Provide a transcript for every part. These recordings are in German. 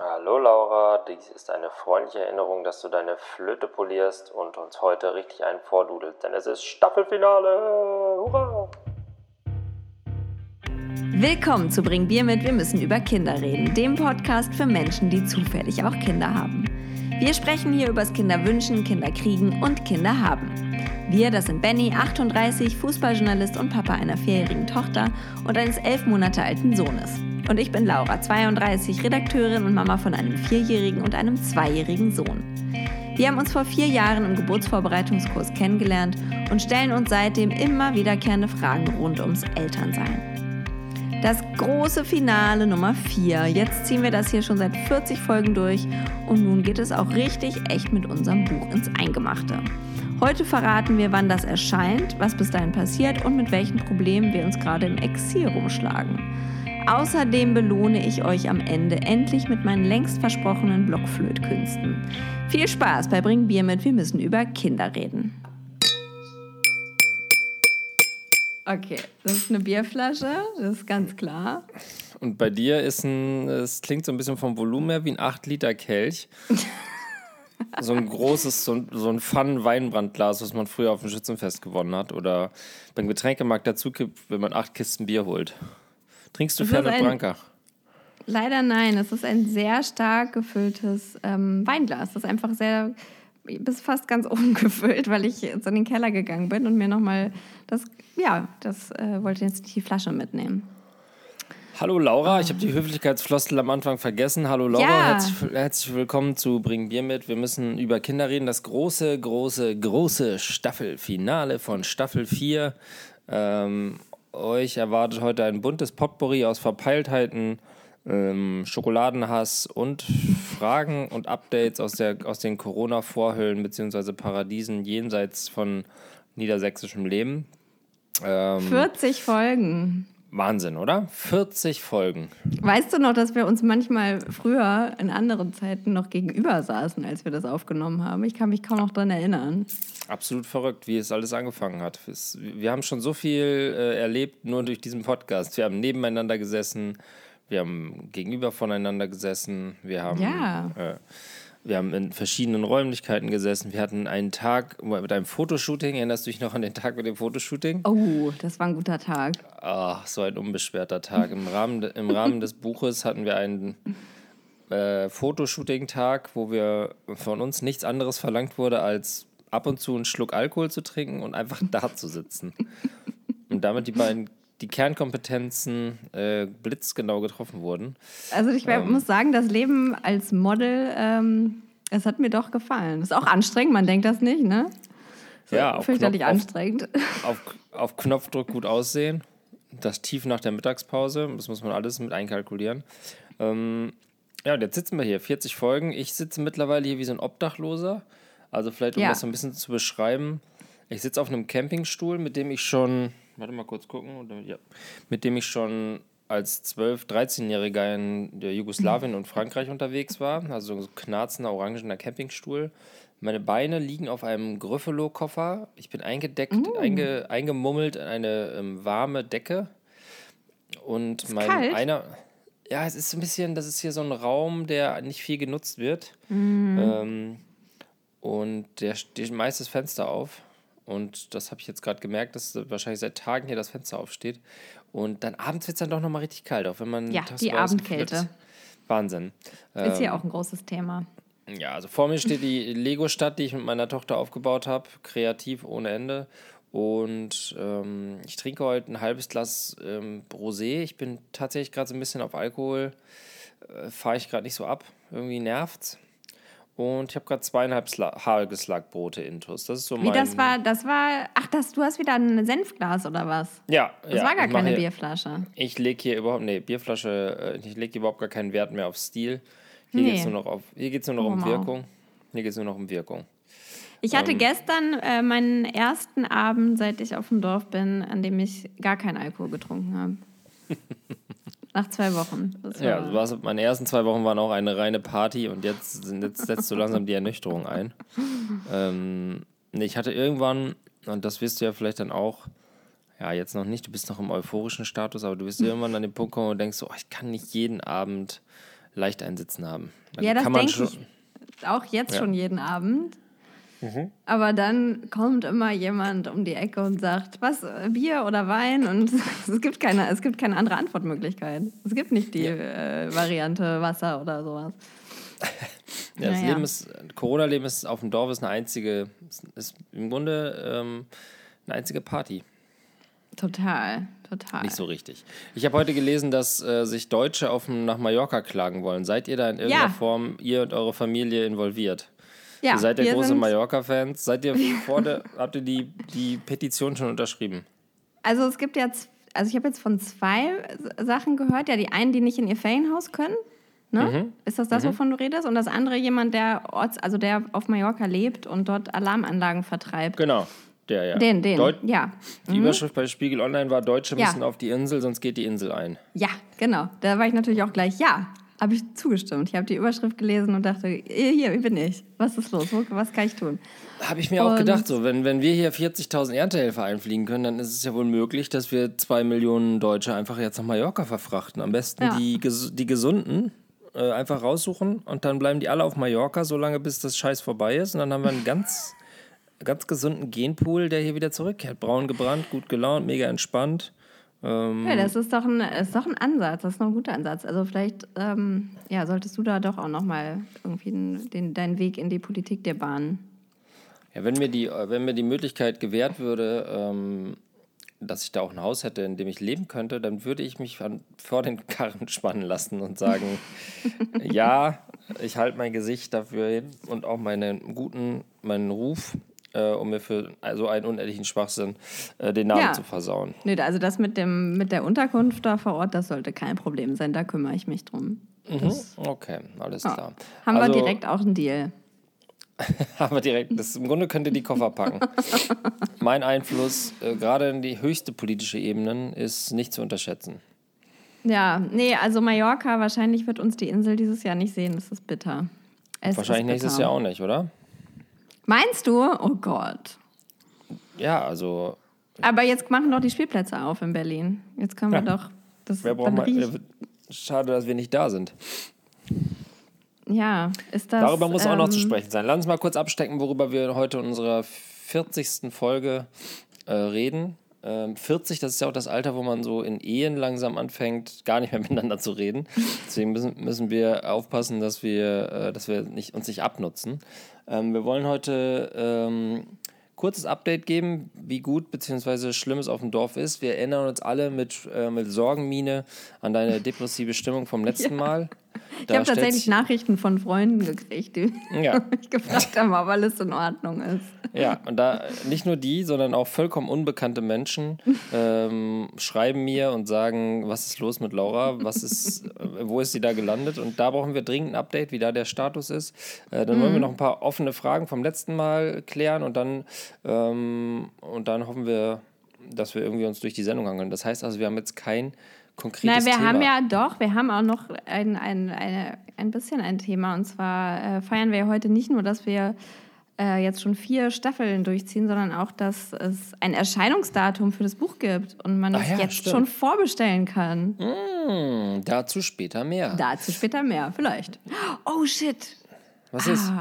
Hallo Laura, dies ist eine freundliche Erinnerung, dass du deine Flöte polierst und uns heute richtig einen vordudelst, denn es ist Staffelfinale! Hurra! Willkommen zu Bring Bier mit, wir müssen über Kinder reden, dem Podcast für Menschen, die zufällig auch Kinder haben. Wir sprechen hier übers Kinderwünschen, Kinderkriegen und Kinder haben. Wir, das sind Benny, 38, Fußballjournalist und Papa einer vierjährigen Tochter und eines elf Monate alten Sohnes. Und ich bin Laura, 32, Redakteurin und Mama von einem vierjährigen und einem zweijährigen Sohn. Wir haben uns vor vier Jahren im Geburtsvorbereitungskurs kennengelernt und stellen uns seitdem immer wiederkehrende Fragen rund ums Elternsein. Das große Finale Nummer 4. Jetzt ziehen wir das hier schon seit 40 Folgen durch und nun geht es auch richtig echt mit unserem Buch ins Eingemachte. Heute verraten wir, wann das erscheint, was bis dahin passiert und mit welchen Problemen wir uns gerade im Exil rumschlagen. Außerdem belohne ich euch am Ende endlich mit meinen längst versprochenen Blockflötkünsten. Viel Spaß bei Bring Bier mit, wir müssen über Kinder reden. Okay, das ist eine Bierflasche, das ist ganz klar. Und bei dir ist ein, es klingt so ein bisschen vom Volumen her wie ein 8 Liter Kelch. so ein großes, so ein, so ein Pfannen-Weinbrandglas, was man früher auf dem Schützenfest gewonnen hat oder beim Getränkemarkt dazu kippt, wenn man acht Kisten Bier holt. Trinkst du Fernet Branca? Leider nein. Es ist ein sehr stark gefülltes ähm, Weinglas. Das ist einfach sehr, bis fast ganz oben gefüllt, weil ich jetzt in den Keller gegangen bin und mir nochmal das, ja, das äh, wollte jetzt die Flasche mitnehmen. Hallo Laura, ich habe die Höflichkeitsfloskel am Anfang vergessen. Hallo Laura, ja. herzlich, herzlich, willkommen zu Bring Bier mit. Wir müssen über Kinder reden. Das große, große, große Staffelfinale von Staffel 4. Ähm, euch erwartet heute ein buntes Potpourri aus Verpeiltheiten, ähm, Schokoladenhass und Fragen und Updates aus, der, aus den Corona-Vorhöllen bzw. Paradiesen jenseits von niedersächsischem Leben. Ähm, 40 Folgen. Wahnsinn, oder? 40 Folgen. Weißt du noch, dass wir uns manchmal früher in anderen Zeiten noch gegenüber saßen, als wir das aufgenommen haben? Ich kann mich kaum noch daran erinnern. Absolut verrückt, wie es alles angefangen hat. Wir haben schon so viel äh, erlebt, nur durch diesen Podcast. Wir haben nebeneinander gesessen, wir haben gegenüber voneinander gesessen, wir haben. Ja. Äh, wir haben in verschiedenen Räumlichkeiten gesessen. Wir hatten einen Tag mit einem Fotoshooting. Erinnerst du dich noch an den Tag mit dem Fotoshooting? Oh, das war ein guter Tag. Ach, so ein unbeschwerter Tag. Im Rahmen, Im Rahmen des Buches hatten wir einen äh, Fotoshooting-Tag, wo wir von uns nichts anderes verlangt wurde, als ab und zu einen Schluck Alkohol zu trinken und einfach da zu sitzen. Und damit die beiden die Kernkompetenzen äh, blitzgenau getroffen wurden. Also ich ähm, muss sagen, das Leben als Model, ähm, es hat mir doch gefallen. Das ist auch anstrengend, man denkt das nicht, ne? So ja, fürchterlich Knopf, anstrengend. Auf, auf, auf, Knopfdruck gut aussehen. Das Tief nach der Mittagspause, das muss man alles mit einkalkulieren. Ähm, ja, und jetzt sitzen wir hier, 40 Folgen. Ich sitze mittlerweile hier wie so ein Obdachloser. Also vielleicht, um ja. das so ein bisschen zu beschreiben. Ich sitze auf einem Campingstuhl, mit dem ich schon warte mal kurz gucken, ja, mit dem ich schon als 12-, 13-Jähriger in der Jugoslawien und Frankreich unterwegs war. Also so knarzender, orangener Campingstuhl. Meine Beine liegen auf einem Gryffalo-Koffer. Ich bin eingedeckt, mm. einge, eingemummelt in eine ähm, warme Decke. Und ist mein kalt? einer. Ja, es ist ein bisschen, das ist hier so ein Raum, der nicht viel genutzt wird. Mm. Ähm, und der steht meistens Fenster auf. Und das habe ich jetzt gerade gemerkt, dass wahrscheinlich seit Tagen hier das Fenster aufsteht. Und dann abends wird es dann doch nochmal richtig kalt, auch wenn man. Ja, die Abendkälte. Wahnsinn. Ist hier ähm, auch ein großes Thema. Ja, also vor mir steht die Lego-Stadt, die ich mit meiner Tochter aufgebaut habe. Kreativ ohne Ende. Und ähm, ich trinke heute ein halbes Glas ähm, Rosé. Ich bin tatsächlich gerade so ein bisschen auf Alkohol. Äh, Fahre ich gerade nicht so ab. Irgendwie nervt's. Und ich habe gerade zweieinhalb Hagelslagbrote intus. Das ist so Wie mein... das war, das war, ach, das, du hast wieder ein Senfglas oder was? Ja, Das ja, war gar keine hier, Bierflasche. Ich lege hier überhaupt, nee, Bierflasche, äh, ich lege überhaupt gar keinen Wert mehr auf Stil. Hier nee. geht es nur noch, auf, hier geht's nur noch oh, um Wirkung. Hier geht es nur noch um Wirkung. Ich hatte ähm, gestern äh, meinen ersten Abend, seit ich auf dem Dorf bin, an dem ich gar keinen Alkohol getrunken habe. Nach zwei Wochen. ja, also meine ersten zwei Wochen waren auch eine reine Party und jetzt, jetzt setzt so langsam die Ernüchterung ein. Ähm, ich hatte irgendwann, und das wirst du ja vielleicht dann auch, ja, jetzt noch nicht, du bist noch im euphorischen Status, aber du wirst irgendwann an den Punkt kommen und denkst so, oh, ich kann nicht jeden Abend leicht einsitzen haben. Dann ja, das denke ich auch jetzt ja. schon jeden Abend. Mhm. Aber dann kommt immer jemand um die Ecke und sagt, was, Bier oder Wein? Und es gibt keine, es gibt keine andere Antwortmöglichkeit. Es gibt nicht die ja. äh, Variante Wasser oder sowas. ja, das naja. Leben ist, Corona-Leben ist auf dem Dorf ist eine einzige, ist im Grunde ähm, eine einzige Party. Total, total. Nicht so richtig. Ich habe heute gelesen, dass äh, sich Deutsche auf, nach Mallorca klagen wollen. Seid ihr da in irgendeiner ja. Form, ihr und eure Familie, involviert? Ja, ihr seid ja große Mallorca-Fans. Seid ihr vor der, habt ihr die, die Petition schon unterschrieben? Also es gibt jetzt, also ich habe jetzt von zwei Sachen gehört. Ja, die einen, die nicht in ihr Ferienhaus können. Ne? Mhm. Ist das das, mhm. wovon du redest? Und das andere jemand, der Orts, also der auf Mallorca lebt und dort Alarmanlagen vertreibt. Genau. Der, ja. Den, den, Deut ja. Die mhm. Überschrift bei Spiegel Online war, Deutsche ja. müssen auf die Insel, sonst geht die Insel ein. Ja, genau. Da war ich natürlich auch gleich, ja, habe ich zugestimmt. Ich habe die Überschrift gelesen und dachte, hier, bin ich? Was ist los? Was kann ich tun? Habe ich mir und auch gedacht, so, wenn, wenn wir hier 40.000 Erntehelfer einfliegen können, dann ist es ja wohl möglich, dass wir zwei Millionen Deutsche einfach jetzt nach Mallorca verfrachten. Am besten ja. die, die Gesunden äh, einfach raussuchen und dann bleiben die alle auf Mallorca, solange bis das Scheiß vorbei ist. Und dann haben wir einen ganz, ganz gesunden Genpool, der hier wieder zurückkehrt. Braun gebrannt, gut gelaunt, mega entspannt. Ähm, ja, das ist doch, ein, ist doch ein Ansatz, das ist noch ein guter Ansatz. Also vielleicht ähm, ja, solltest du da doch auch nochmal irgendwie den, den, deinen Weg in die Politik dir bahnen. Ja, wenn mir die, wenn mir die Möglichkeit gewährt würde, ähm, dass ich da auch ein Haus hätte, in dem ich leben könnte, dann würde ich mich an, vor den Karren spannen lassen und sagen, ja, ich halte mein Gesicht dafür hin und auch meinen guten, meinen Ruf äh, um mir für so einen unehrlichen Schwachsinn äh, den Namen ja. zu versauen. Nee, also das mit, dem, mit der Unterkunft da vor Ort, das sollte kein Problem sein, da kümmere ich mich drum. Mhm. Okay, alles ja. klar. Haben also, wir direkt auch einen Deal. haben wir direkt, das, im Grunde könnt ihr die Koffer packen. mein Einfluss, äh, gerade in die höchste politische Ebene, ist nicht zu unterschätzen. Ja, nee, also Mallorca, wahrscheinlich wird uns die Insel dieses Jahr nicht sehen, das ist bitter. Es wahrscheinlich nächstes Jahr auch nicht, oder? Meinst du? Oh Gott. Ja, also. Aber jetzt machen doch die Spielplätze auf in Berlin. Jetzt können wir ja. doch. Das Wer braucht mal, schade, dass wir nicht da sind. Ja, ist das. Darüber muss ähm, auch noch zu ähm, sprechen sein. Lass uns mal kurz abstecken, worüber wir heute in unserer 40. Folge äh, reden. Ähm, 40, das ist ja auch das Alter, wo man so in Ehen langsam anfängt, gar nicht mehr miteinander zu reden. Deswegen müssen, müssen wir aufpassen, dass wir, äh, dass wir nicht, uns nicht abnutzen. Ähm, wir wollen heute ähm, kurzes Update geben, wie gut bzw. schlimm es auf dem Dorf ist. Wir erinnern uns alle mit, äh, mit Sorgenmine an deine depressive Stimmung vom letzten ja. Mal. Ich habe tatsächlich Nachrichten von Freunden gekriegt, die ja. mich gefragt haben, ob alles in Ordnung ist. Ja, und da nicht nur die, sondern auch vollkommen unbekannte Menschen ähm, schreiben mir und sagen, was ist los mit Laura, was ist, wo ist sie da gelandet? Und da brauchen wir dringend ein Update, wie da der Status ist. Äh, dann mhm. wollen wir mhm. noch ein paar offene Fragen vom letzten Mal klären und dann, ähm, und dann hoffen wir, dass wir irgendwie uns durch die Sendung hangeln. Das heißt also, wir haben jetzt kein konkretes Nein, wir Thema. haben ja doch, wir haben auch noch ein, ein, eine, ein bisschen ein Thema. Und zwar äh, feiern wir heute nicht nur, dass wir äh, jetzt schon vier Staffeln durchziehen, sondern auch, dass es ein Erscheinungsdatum für das Buch gibt und man es ja, jetzt stimmt. schon vorbestellen kann. Mm, dazu später mehr. Dazu später mehr, vielleicht. Oh shit. Was ah, ist?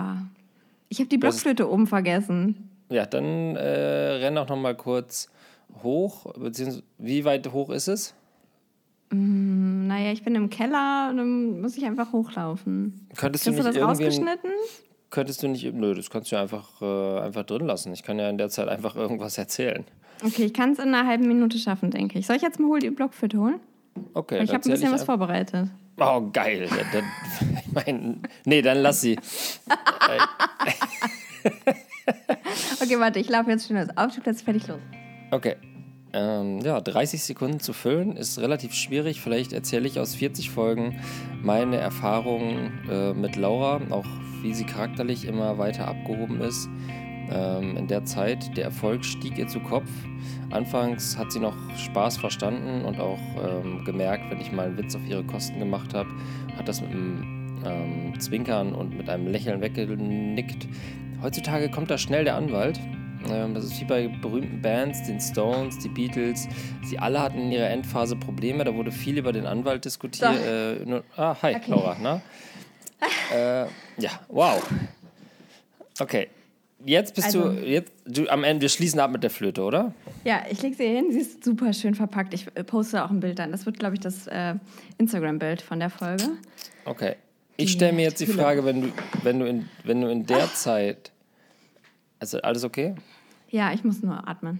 Ich habe die Blockflöte oben vergessen. Ja, dann äh, renn auch noch mal kurz hoch, beziehungsweise wie weit hoch ist es? Mm, naja, ich bin im Keller, dann muss ich einfach hochlaufen. Könntest du, nicht du das rausgeschnitten? Könntest du nicht, nö, das kannst du ja einfach, äh, einfach drin lassen. Ich kann ja in der Zeit einfach irgendwas erzählen. Okay, ich kann es in einer halben Minute schaffen, denke ich. Soll ich jetzt mal die Blockflöte holen? Okay. Ich habe ein bisschen was vorbereitet. Oh, geil. Ja, dann, ich mein, nee, dann lass sie. okay, warte, ich laufe jetzt schnell auf. Jetzt fertig los. Okay. Ähm, ja, 30 Sekunden zu füllen ist relativ schwierig. Vielleicht erzähle ich aus 40 Folgen meine Erfahrungen äh, mit Laura, auch wie sie charakterlich immer weiter abgehoben ist. Ähm, in der Zeit, der Erfolg stieg ihr zu Kopf. Anfangs hat sie noch Spaß verstanden und auch ähm, gemerkt, wenn ich mal einen Witz auf ihre Kosten gemacht habe, hat das mit einem ähm, Zwinkern und mit einem Lächeln weggenickt. Heutzutage kommt da schnell der Anwalt das ist wie bei berühmten Bands, den Stones, die Beatles. Sie alle hatten in ihrer Endphase Probleme. Da wurde viel über den Anwalt diskutiert. Äh, nur, ah, hi, Okay. Laura. Na? äh, ja, wow. Okay. Jetzt bist Also- du, jetzt, du, am Ende, wir schließen ab mit der Flöte, oder? Ja, ich lege sie hier hin. Sie ist super schön verpackt. Ich äh, poste auch ein Bild dann. Das wird, glaube ich, das äh, Instagram-Bild von der Folge. Okay. Ich stelle mir jetzt die. Frage, wenn du, wenn du, in, wenn du in der Zeit. Also alles okay? Ja, ich muss nur atmen.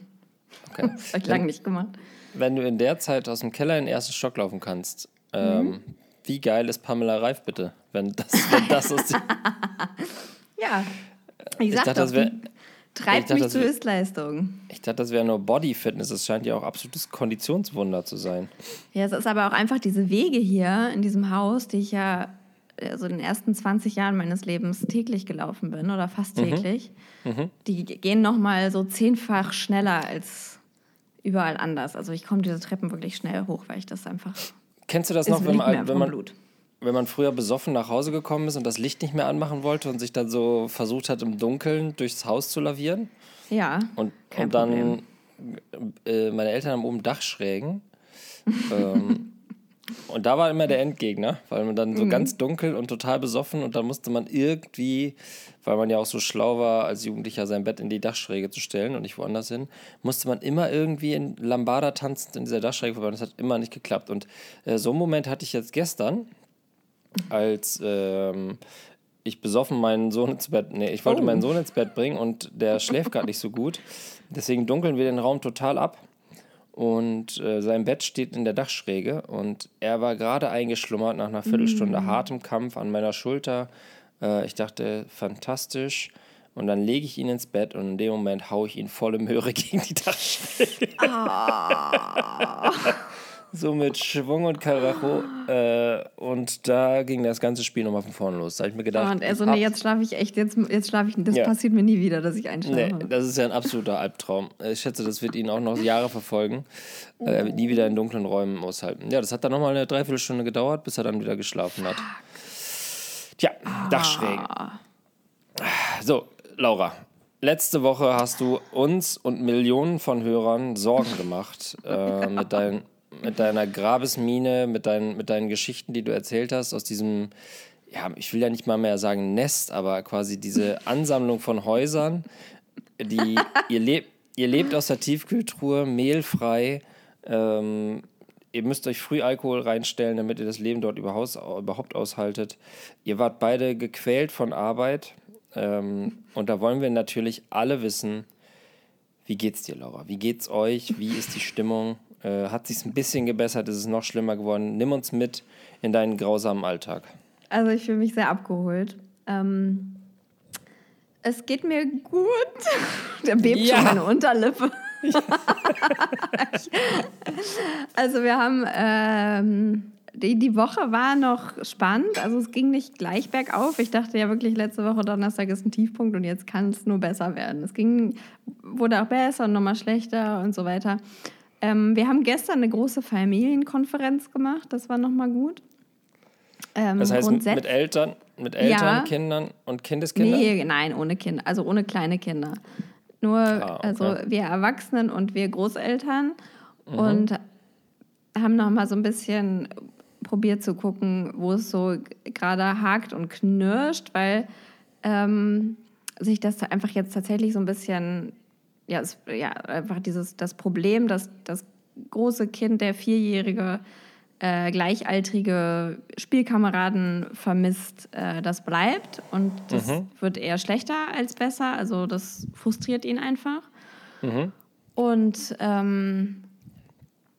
Okay. Das habe ich lange nicht gemacht. Wenn du in der Zeit aus dem Keller in den ersten Stock laufen kannst, ähm, Mhm. wie geil ist Pamela Reif bitte? Wenn das, wenn das ist. Ja, ich sag dachte, doch, das wär- die treibt ich dachte, mich das zu wär- Höchstleistung. Ich dachte, das wäre nur Bodyfitness. Das scheint ja auch absolutes Konditionswunder zu sein. Ja, es ist aber auch einfach diese Wege hier in diesem Haus, die ich ja äh, so in den ersten 20 Jahren meines Lebens täglich gelaufen bin oder fast Mhm. täglich, die gehen nochmal so zehnfach schneller als überall anders. Also ich komme diese Treppen wirklich schnell hoch, weil ich das einfach Kennst du das noch, wenn man, wenn, man, Blut. wenn man früher besoffen nach Hause gekommen ist und das Licht nicht mehr anmachen wollte und sich dann so versucht hat, im Dunkeln durchs Haus zu lavieren? Ja, Und, und dann, äh, meine Eltern haben oben Dachschrägen. ähm, und da war immer der Endgegner, weil man dann so Mhm. ganz dunkel und total besoffen und dann musste man irgendwie, weil man ja auch so schlau war, als Jugendlicher sein Bett in die Dachschräge zu stellen und nicht woanders hin, musste man immer irgendwie in Lambada tanzend in dieser Dachschräge vorbei. Und das hat immer nicht geklappt. Und äh, so einen Moment hatte ich jetzt gestern, als ähm, ich besoffen meinen Sohn ins Bett, nee, ich wollte Oh. meinen Sohn ins Bett bringen und der schläft gerade nicht so gut. Deswegen dunkeln wir den Raum total ab. Und äh, sein Bett steht in der Dachschräge und er war gerade eingeschlummert nach einer Viertelstunde hartem Kampf an meiner Schulter. Äh, ich dachte, fantastisch. Und dann lege ich ihn ins Bett und in dem Moment haue ich ihn volle Möhre gegen die Dachschräge. So mit Schwung und Karacho. Äh, und da ging das ganze Spiel nochmal von vorne los. Da habe ich mir gedacht, Und also, nee, jetzt schlafe ich echt, jetzt, jetzt schlafe ich, das Ja. passiert mir nie wieder, dass ich einschlafe. Nee, das ist ja ein absoluter Albtraum. Ich schätze, das wird ihn auch noch Jahre verfolgen. Äh, Er wird nie wieder in dunklen Räumen aushalten. Ja, das hat dann nochmal eine Dreiviertelstunde gedauert, bis er dann wieder geschlafen hat. Tja, Dachschrägen. So, Laura. Letzte Woche hast du uns und Millionen von Hörern Sorgen gemacht äh, mit, dein, mit deiner Grabesmine, mit, deinen mit deinen Geschichten, die du erzählt hast, aus diesem, ja, ich will ja nicht mal mehr sagen Nest, aber quasi diese Ansammlung von Häusern, die ihr, lebt, ihr lebt aus der Tiefkühltruhe, mehlfrei. Ähm, ihr müsst euch früh Alkohol reinstellen, damit ihr das Leben dort überhaupt aushaltet. Ihr wart beide gequält von Arbeit. Ähm, und da wollen wir natürlich alle wissen, wie geht's dir, Laura? Wie geht's euch? Wie ist die Stimmung? Äh, hat sich's ein bisschen gebessert? Ist es noch schlimmer geworden? Nimm uns mit in deinen grausamen Alltag. Also ich fühle mich sehr abgeholt. Ähm, es geht mir gut. Der bebt Ja. schon meine Unterlippe. also wir haben, ähm, die, die Woche war noch spannend. Also es ging nicht gleich bergauf. Ich dachte ja wirklich, letzte Woche Donnerstag ist ein Tiefpunkt und jetzt kann es nur besser werden. Es ging, wurde auch besser und nochmal schlechter und so weiter. Ähm, wir haben gestern eine große Familienkonferenz gemacht. Das war nochmal gut. Ähm, Das heißt, mit Eltern, mit Eltern, Ja. Kindern und Kindeskindern? Nee, nein, ohne Kinder, also ohne kleine Kinder. Nur, Ah, okay. also wir Erwachsenen und wir Großeltern Mhm. und haben noch mal so ein bisschen probiert zu gucken, wo es so gerade hakt und knirscht, weil ähm, sich das da einfach jetzt tatsächlich so ein bisschen, ja, es, ja einfach dieses, das Problem, dass das große Kind, der Vierjährige, äh, gleichaltrige Spielkameraden vermisst, äh, das bleibt und das wird eher schlechter als besser. Also das frustriert ihn einfach. Und ähm,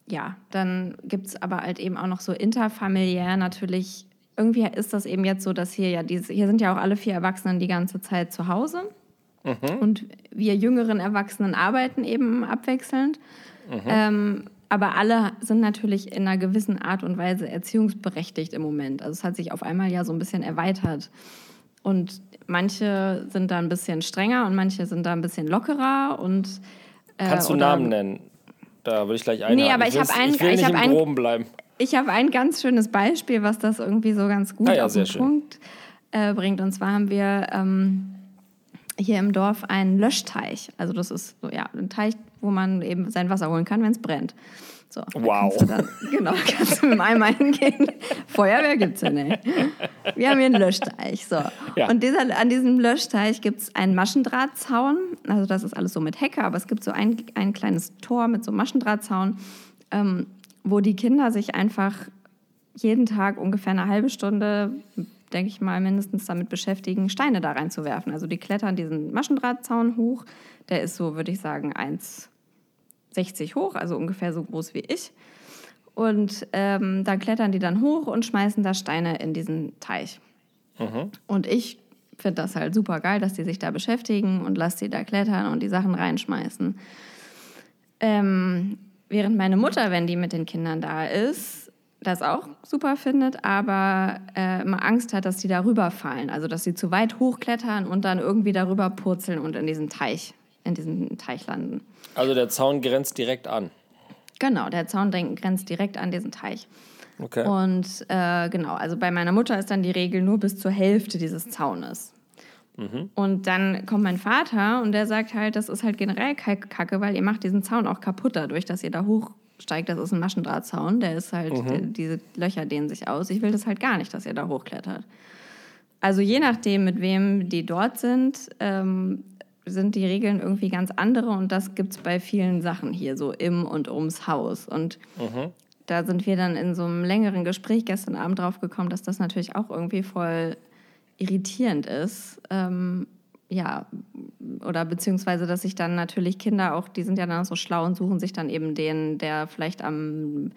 ja, dann gibt es aber halt eben auch noch so interfamiliär natürlich. Irgendwie ist das eben jetzt so, dass hier ja diese, hier sind ja auch alle vier Erwachsenen die ganze Zeit zu Hause. Und wir jüngeren Erwachsenen arbeiten eben abwechselnd. Ähm, aber alle sind natürlich in einer gewissen Art und Weise erziehungsberechtigt im Moment. Also es hat sich auf einmal ja so ein bisschen erweitert. Und manche sind da ein bisschen strenger und manche sind da ein bisschen lockerer. Und, äh, Kannst du Namen nennen? Da würde ich gleich einhaken. Nee, aber ich hab einen- Ich will ich nicht im einen- Groben bleiben. Ich habe ein ganz schönes Beispiel, was das irgendwie so ganz gut Ah ja, auf den schön. Punkt äh, bringt. Und zwar haben wir ähm, hier im Dorf einen Löschteich. Also das ist so, ja, ein Teich, wo man eben sein Wasser holen kann, wenn es brennt. So, wow. Dann, genau, kannst du mit dem Eimer hingehen. Feuerwehr gibt es ja nicht. Wir haben hier einen Löschteich. So. Ja. Und dieser, an diesem Löschteich gibt es einen Maschendrahtzaun. Also das ist alles so mit Hecke, aber es gibt so ein, ein kleines Tor mit so Maschendrahtzaun, ähm, wo die Kinder sich einfach jeden Tag ungefähr eine halbe Stunde denke ich mal, mindestens damit beschäftigen, Steine da reinzuwerfen. Also die klettern diesen Maschendrahtzaun hoch. Der ist so, würde ich sagen, 1,60 hoch, also ungefähr so groß wie ich. Und ähm, da klettern die dann hoch und schmeißen da Steine in diesen Teich. Mhm. Und ich finde das halt super geil, dass die sich da beschäftigen und lasse sie da klettern und die Sachen reinschmeißen. Ähm, während meine Mutter, wenn die mit den Kindern da ist, das auch super findet, aber äh, immer Angst hat, dass die darüber fallen. Also dass sie zu weit hochklettern und dann irgendwie darüber purzeln und in diesen Teich, in diesen Teich landen. Also der Zaun grenzt direkt an. Genau, der Zaun grenzt direkt an diesen Teich. Okay. Und äh, genau, also bei meiner Mutter ist dann die Regel nur bis zur Hälfte dieses Zaunes. Mhm. Und dann kommt mein Vater und der sagt halt, das ist halt generell Kacke, weil ihr macht diesen Zaun auch kaputt dadurch, dass ihr da hoch steigt, das ist ein Maschendrahtzaun, der ist halt, mhm. der, diese Löcher dehnen sich aus. Ich will das halt gar nicht, dass ihr da hochklettert. Also je nachdem, mit wem die dort sind, ähm, sind die Regeln irgendwie ganz andere und das gibt es bei vielen Sachen hier, so im und ums Haus. Und mhm. da sind wir dann in so einem längeren Gespräch gestern Abend drauf gekommen, dass das natürlich auch irgendwie voll irritierend ist. Ähm, ja, oder beziehungsweise, dass sich dann natürlich Kinder auch, die sind ja dann so schlau und suchen sich dann eben den, der vielleicht am,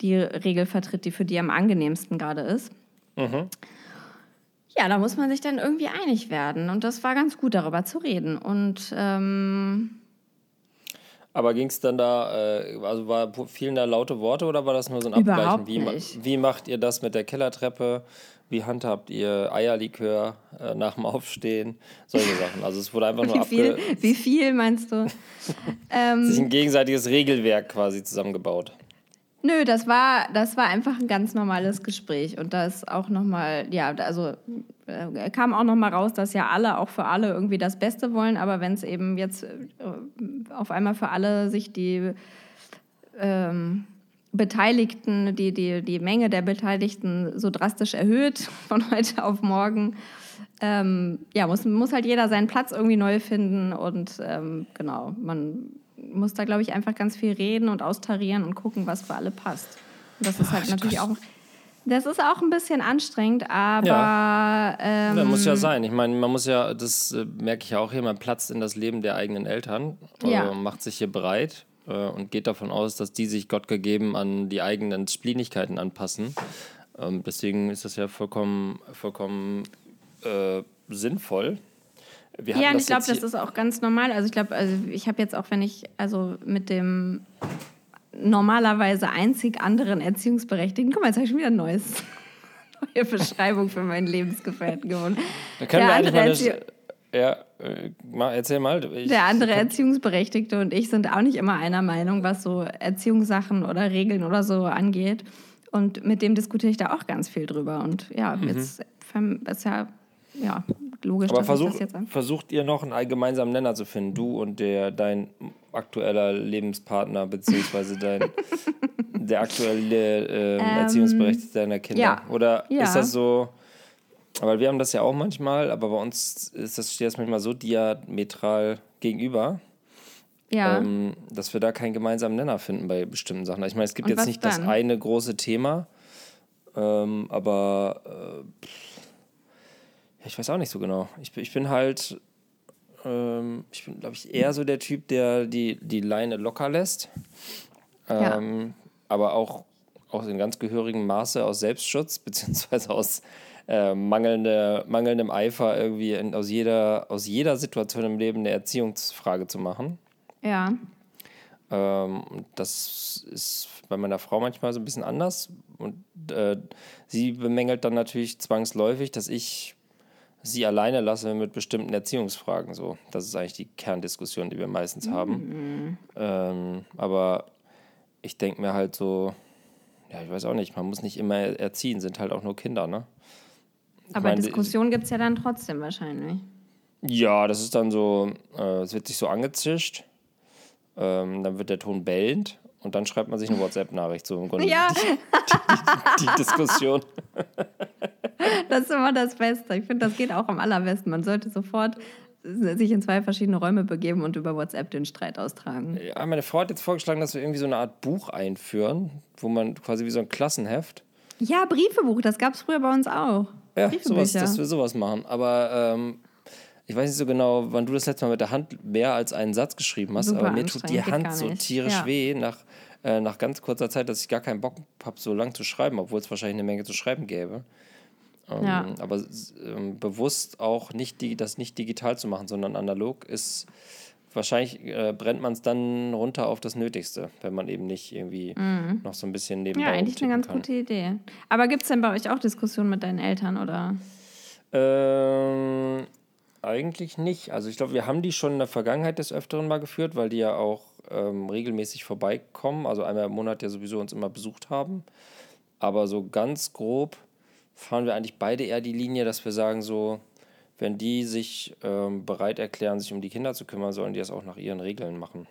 die Regel vertritt, die für die am angenehmsten gerade ist. Mhm. Ja, da muss man sich dann irgendwie einig werden. Und das war ganz gut, darüber zu reden. Und ähm, aber ging es dann da, äh, also war vielen da laute Worte oder war das nur so ein Abgleichen? Wie, wie macht ihr das mit der Kellertreppe? Wie handhabt ihr Eierlikör äh, nach dem Aufstehen? Solche Sachen. Also es wurde einfach nur wie viel, wie viel meinst du? ähm, Sich ein gegenseitiges Regelwerk quasi zusammengebaut. Nö, das war, das war einfach ein ganz normales Gespräch. Und da ist auch nochmal, ja, also äh, kam auch nochmal raus, dass ja alle auch für alle irgendwie das Beste wollen. Aber wenn es eben jetzt äh, auf einmal für alle sich die ähm, Beteiligten, die, die, die Menge der Beteiligten so drastisch erhöht von heute auf morgen. Ähm, ja, muss, muss halt jeder seinen Platz irgendwie neu finden und ähm, genau, man muss da, glaube ich, einfach ganz viel reden und austarieren und gucken, was für alle passt. Und das ist halt Ach, natürlich auch, das ist auch ein bisschen anstrengend, aber. Ja, ähm, ja muss ja sein. Ich meine, man muss ja, das äh, merke ich ja auch hier, man platzt in das Leben der eigenen Eltern, ja. macht sich hier bereit äh, und geht davon aus, dass die sich Gott gegeben an die eigenen Splinigkeiten anpassen. Ähm, deswegen ist das ja vollkommen, vollkommen äh, sinnvoll. Ja, und ich glaube, das ist auch ganz normal. Also ich glaube, also ich habe jetzt auch, wenn ich also mit dem normalerweise einzig anderen Erziehungsberechtigten, guck mal, jetzt habe ich schon wieder ein neues neue Beschreibung für meinen Lebensgefährten gewonnen. Da können Der wir eigentlich mal ja, äh, erzähl mal. Ich, der andere Erziehungsberechtigte und ich sind auch nicht immer einer Meinung, was so Erziehungssachen oder Regeln oder so angeht. Und mit dem diskutiere ich da auch ganz viel drüber. Und ja, mhm. jetzt ist ja, ja logisch, Aber dass versuch, das jetzt an. Versucht ihr noch einen gemeinsamen Nenner zu finden, du und der dein aktueller Lebenspartner, beziehungsweise dein der aktuelle äh, ähm, Erziehungsberechtigte deiner Kinder? Ja. Oder ja. ist das so aber wir haben das ja auch manchmal, aber bei uns ist das, steht das manchmal so diametral gegenüber. Ja. Ähm, dass wir da keinen gemeinsamen Nenner finden bei bestimmten Sachen. Ich meine, es gibt Und jetzt nicht dann? das eine große Thema, ähm, aber äh, ich weiß auch nicht so genau. Ich, ich bin halt, ähm, ich bin, glaube ich, eher so der Typ, der die, die Leine locker lässt. Ja. Ähm, aber auch, auch in ganz gehörigem Maße aus Selbstschutz, beziehungsweise aus äh, mangelnde, mangelndem Eifer irgendwie in, aus, jeder, aus jeder Situation im Leben eine Erziehungsfrage zu machen. Ja. Ähm, das ist bei meiner Frau manchmal so ein bisschen anders. Und äh, sie bemängelt dann natürlich zwangsläufig, dass ich sie alleine lasse mit bestimmten Erziehungsfragen. So, das ist eigentlich die Kerndiskussion, die wir meistens haben. Mhm. Ähm, aber ich denke mir halt so, ja, ich weiß auch nicht, man muss nicht immer erziehen, sind halt auch nur Kinder, ne? Aber meine, Diskussion gibt es ja dann trotzdem wahrscheinlich. Ja, das ist dann so, äh, es wird sich so angezischt, ähm, dann wird der Ton bellend und dann schreibt man sich eine WhatsApp-Nachricht so im Grunde. Ja. Die, die, die Diskussion. Das ist immer das Beste. Ich finde, das geht auch am allerbesten. Man sollte sofort sich in zwei verschiedene Räume begeben und über WhatsApp den Streit austragen. Ja, meine Frau hat jetzt vorgeschlagen, dass wir irgendwie so eine Art Buch einführen, wo man quasi wie so ein Klassenheft. Ja, Briefebuch, das gab es früher bei uns auch. Ja, sowas, dass wir sowas machen. Aber ähm, ich weiß nicht so genau, wann du das letzte Mal mit der Hand mehr als einen Satz geschrieben hast, Super aber mir tut die Hand so tierisch Ja. weh nach, äh, nach ganz kurzer Zeit, dass ich gar keinen Bock habe, so lang zu schreiben, obwohl es wahrscheinlich eine Menge zu schreiben gäbe. Ähm, Ja. Aber ähm, bewusst auch nicht die, das nicht digital zu machen, sondern analog ist wahrscheinlich äh, brennt man es dann runter auf das Nötigste, wenn man eben nicht irgendwie noch so ein bisschen nebenbei Mhm. Ja, eigentlich eine ganz kann. gute Idee. Aber gibt es denn bei euch auch Diskussionen mit deinen Eltern oder? Ähm, eigentlich nicht. Also ich glaube, wir haben die schon in der Vergangenheit des Öfteren mal geführt, weil die ja auch ähm, regelmäßig vorbeikommen. Also einmal im Monat ja sowieso uns immer besucht haben. Aber so ganz grob fahren wir eigentlich beide eher die Linie, dass wir sagen so, wenn die sich ähm, bereit erklären, sich um die Kinder zu kümmern, sollen die das auch nach ihren Regeln machen.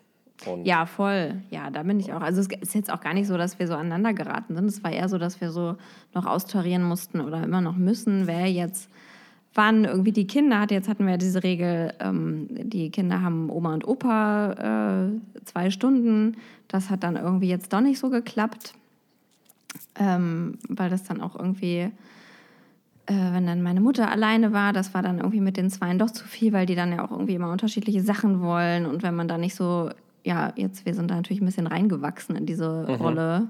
Und Ja, voll. Ja, da bin ich auch. Also es ist jetzt auch gar nicht so, dass wir so aneinander geraten sind. Es war eher so, dass wir so noch austarieren mussten oder immer noch müssen, wer jetzt wann irgendwie die Kinder hat. Jetzt hatten wir diese Regel, ähm, die Kinder haben Oma und Opa äh, zwei Stunden. Das hat dann irgendwie jetzt doch nicht so geklappt, ähm, weil das dann auch irgendwie äh, wenn dann meine Mutter alleine war, das war dann irgendwie mit den Zweien doch zu viel, weil die dann ja auch irgendwie immer unterschiedliche Sachen wollen. Und wenn man da nicht so, ja, jetzt, wir sind da natürlich ein bisschen reingewachsen in diese Rolle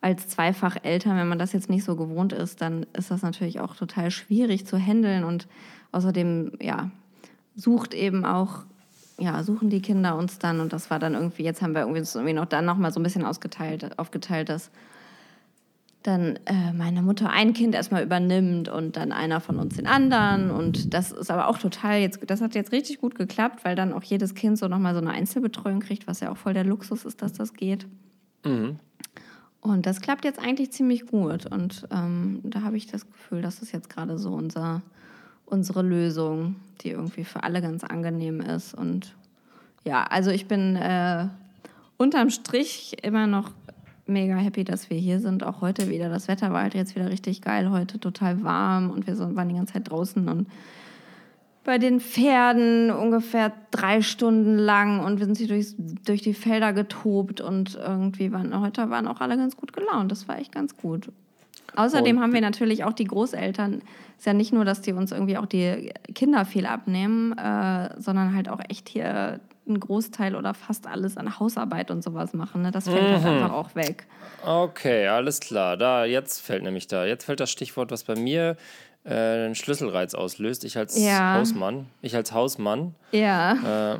als Zweifacheltern. Wenn man das jetzt nicht so gewohnt ist, dann ist das natürlich auch total schwierig zu handeln. Und außerdem, ja, sucht eben auch, ja, suchen die Kinder uns dann. Und das war dann irgendwie, jetzt haben wir irgendwie, uns irgendwie noch dann nochmal so ein bisschen ausgeteilt, aufgeteilt, dass dann äh, meine Mutter ein Kind erstmal übernimmt und dann einer von uns den anderen. Und das ist aber auch total jetzt, das hat jetzt richtig gut geklappt, weil dann auch jedes Kind so nochmal so eine Einzelbetreuung kriegt, was ja auch voll der Luxus ist, dass das geht. Und das klappt jetzt eigentlich ziemlich gut. Und ähm, da habe ich das Gefühl, das ist jetzt gerade so unser, unsere Lösung, die irgendwie für alle ganz angenehm ist. Und ja, also ich bin äh, unterm Strich immer noch mega happy, dass wir hier sind. Auch heute wieder. Das Wetter war halt jetzt wieder richtig geil heute, total warm und wir waren die ganze Zeit draußen und bei den Pferden ungefähr drei Stunden lang und wir sind hier durchs, durch die Felder getobt und irgendwie waren heute waren auch alle ganz gut gelaunt. Das war echt ganz gut. Außerdem Und- haben wir natürlich auch die Großeltern. Ist ja nicht nur, dass die uns irgendwie auch die Kinder viel abnehmen, äh, sondern halt auch echt hier einen Großteil oder fast alles an Hausarbeit und sowas machen. Ne? Das fällt halt einfach auch weg. Okay, alles klar. Da, jetzt fällt nämlich da, jetzt fällt das Stichwort, was bei mir äh, einen Schlüsselreiz auslöst. Ich als Ja. Hausmann, ich als Hausmann, Ja.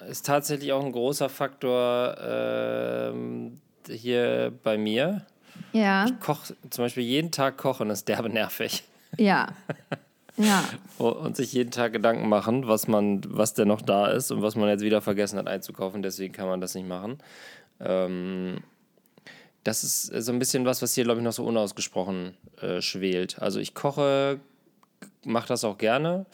äh, ist tatsächlich auch ein großer Faktor ähm, hier bei mir. Ja. Koch, zum Beispiel jeden Tag kochen ist derbe nervig. Ja. Ja. Und sich jeden Tag Gedanken machen, was man, was denn noch da ist und was man jetzt wieder vergessen hat einzukaufen, deswegen kann man das nicht machen. Ähm, das ist so ein bisschen was, was hier, glaube ich, noch so unausgesprochen äh, schwelt. Also ich koche, mache das auch gerne.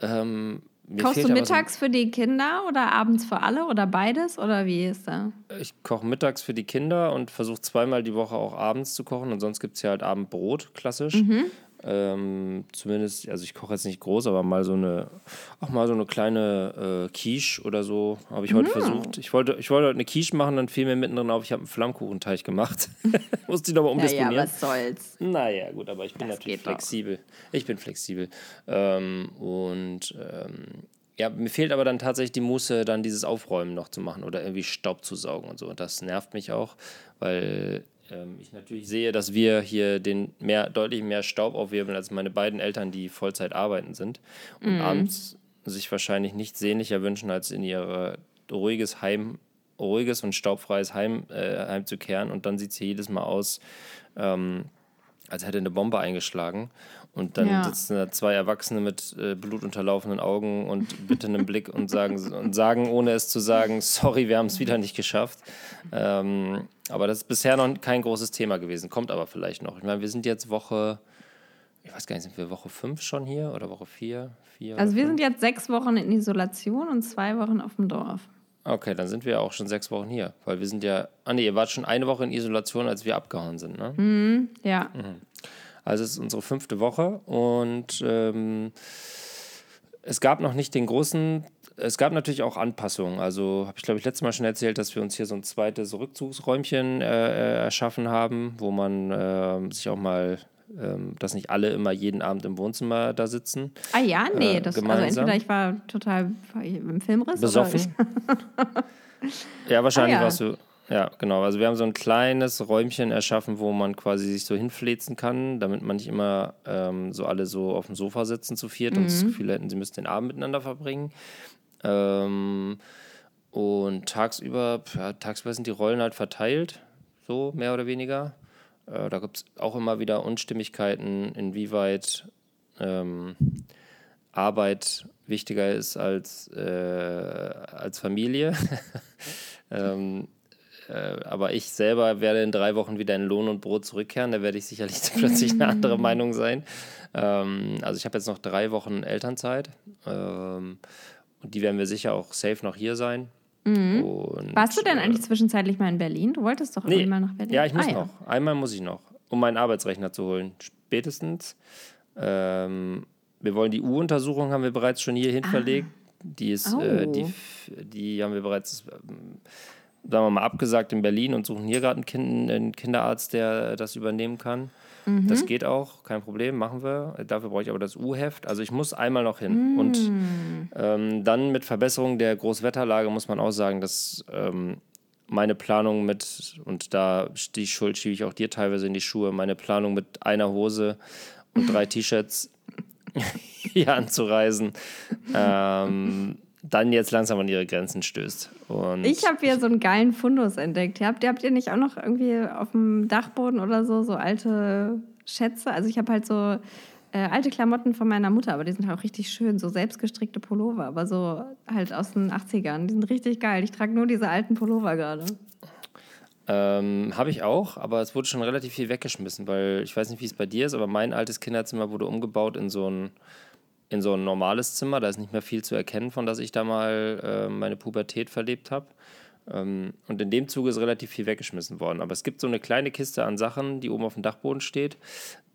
Ähm, Kochst du aber so- mittags für die Kinder oder abends für alle oder beides? Oder wie ist da? Ich koche mittags für die Kinder und versuche zweimal die Woche auch abends zu kochen. Und sonst gibt es ja halt Abendbrot, klassisch. Ähm, zumindest, also ich koche jetzt nicht groß, aber mal so eine, auch mal so eine kleine äh, Quiche oder so habe ich heute versucht. Ich wollte, ich wollte heute eine Quiche machen, dann fiel mir mittendrin auf, ich habe einen Flammkuchenteig gemacht. Musste ich nochmal Naja, umdisponieren. was soll's. Naja, gut, aber ich bin Das natürlich flexibel. Ich bin flexibel. Ähm, und ähm, ja, mir fehlt aber dann tatsächlich die Muße, dann dieses Aufräumen noch zu machen oder irgendwie Staub zu saugen und so. Und das nervt mich auch, weil ähm, ich natürlich sehe, dass wir hier den mehr, deutlich mehr Staub aufwirbeln als meine beiden Eltern, die Vollzeit arbeiten sind und abends sich wahrscheinlich nichts sehnlicher wünschen, als in ihr ruhiges Heim, ruhiges und staubfreies Heim äh, heimzukehren. Und dann sieht es hier jedes Mal aus, ähm, als hätte eine Bombe eingeschlagen. Und dann Ja. sitzen da zwei Erwachsene mit äh, blutunterlaufenden Augen und bittendem Blick und sagen, und sagen, ohne es zu sagen, sorry, wir haben es wieder nicht geschafft. Ähm, aber das ist bisher noch kein großes Thema gewesen, kommt aber vielleicht noch. Ich meine, wir sind jetzt Woche ich weiß gar nicht, sind wir Woche 5 schon hier oder Woche 4? Vier also wir fünf? sind jetzt sechs Wochen in Isolation und zwei Wochen auf dem Dorf. Okay, dann sind wir auch schon sechs Wochen hier, weil wir sind ja, ah nee, ihr wart schon eine Woche in Isolation, als wir abgehauen sind, ne? Mhm, ja. Mhm. Also es ist unsere fünfte Woche und ähm, es gab noch nicht den großen, es gab natürlich auch Anpassungen. Also habe ich glaube ich letztes Mal schon erzählt, dass wir uns hier so ein zweites Rückzugsräumchen äh, äh erschaffen haben, wo man äh, sich auch mal ähm, dass nicht alle immer jeden Abend im Wohnzimmer da sitzen. Ah ja, nee, äh, das, also entweder ich war total im Filmriss. Besoffen. ja, wahrscheinlich ah, ja. warst du. Ja, genau. Also wir haben so ein kleines Räumchen erschaffen, wo man quasi sich so hinflezen kann, damit man nicht immer ähm, so alle so auf dem Sofa sitzen zu viert mhm. und das mhm. Gefühl hätten, sie müssten den Abend miteinander verbringen. Ähm, und tagsüber, ja, tagsüber sind die Rollen halt verteilt, so mehr oder weniger. Äh, da gibt es auch immer wieder Unstimmigkeiten, inwieweit ähm, Arbeit wichtiger ist als, äh, als Familie. ähm, äh, aber ich selber werde in drei Wochen wieder in Lohn und Brot zurückkehren. Da werde ich sicherlich plötzlich eine andere Meinung sein. Ähm, also ich habe jetzt noch drei Wochen Elternzeit. Ähm, und die werden wir sicher auch safe noch hier sein. Mhm. Warst du denn eigentlich äh, zwischenzeitlich mal in Berlin? Du wolltest doch nee, mal nach Berlin. Ja, ich muss ah, noch. Ja. Einmal muss ich noch, um meinen Arbeitsrechner zu holen. Spätestens. Ähm, wir wollen die U-Untersuchung, haben wir bereits schon hierhin ah. verlegt. Die ist, oh. äh, die, die haben wir bereits, ähm, sagen wir mal, abgesagt in Berlin und suchen hier gerade einen, kind, einen Kinderarzt, der das übernehmen kann. Mhm. Das geht auch, kein Problem, machen wir. Dafür brauche ich aber das U-Heft. Also ich muss einmal noch hin. Mhm. Und ähm, dann mit Verbesserung der Großwetterlage muss man auch sagen, dass ähm, meine Planung mit, und da die Schuld schiebe ich auch dir teilweise in die Schuhe, meine Planung mit einer Hose und drei T-Shirts hier anzureisen, ähm, dann jetzt langsam an ihre Grenzen stößt. Und ich habe hier so einen geilen Fundus entdeckt. Habt, habt ihr nicht auch noch irgendwie auf dem Dachboden oder so so alte Schätze? Also ich habe halt so äh, alte Klamotten von meiner Mutter, aber die sind halt auch richtig schön, so selbstgestrickte Pullover, aber so halt aus den 80ern. Die sind richtig geil. Ich trage nur diese alten Pullover gerade. Ähm, habe ich auch, aber es wurde schon relativ viel weggeschmissen, weil ich weiß nicht, wie es bei dir ist, aber mein altes Kinderzimmer wurde umgebaut in so ein in so ein normales Zimmer. Da ist nicht mehr viel zu erkennen, von dass ich da mal äh, meine Pubertät verlebt habe. Ähm, und in dem Zuge ist relativ viel weggeschmissen worden. Aber es gibt so eine kleine Kiste an Sachen, die oben auf dem Dachboden steht,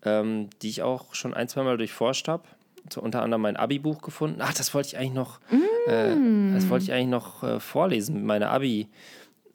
ähm, die ich auch schon ein, zwei Mal durchforscht habe. So unter anderem mein Abi-Buch gefunden. Ach, das wollte ich eigentlich noch, mm. äh, das wollte ich eigentlich noch äh, vorlesen, meine Abi.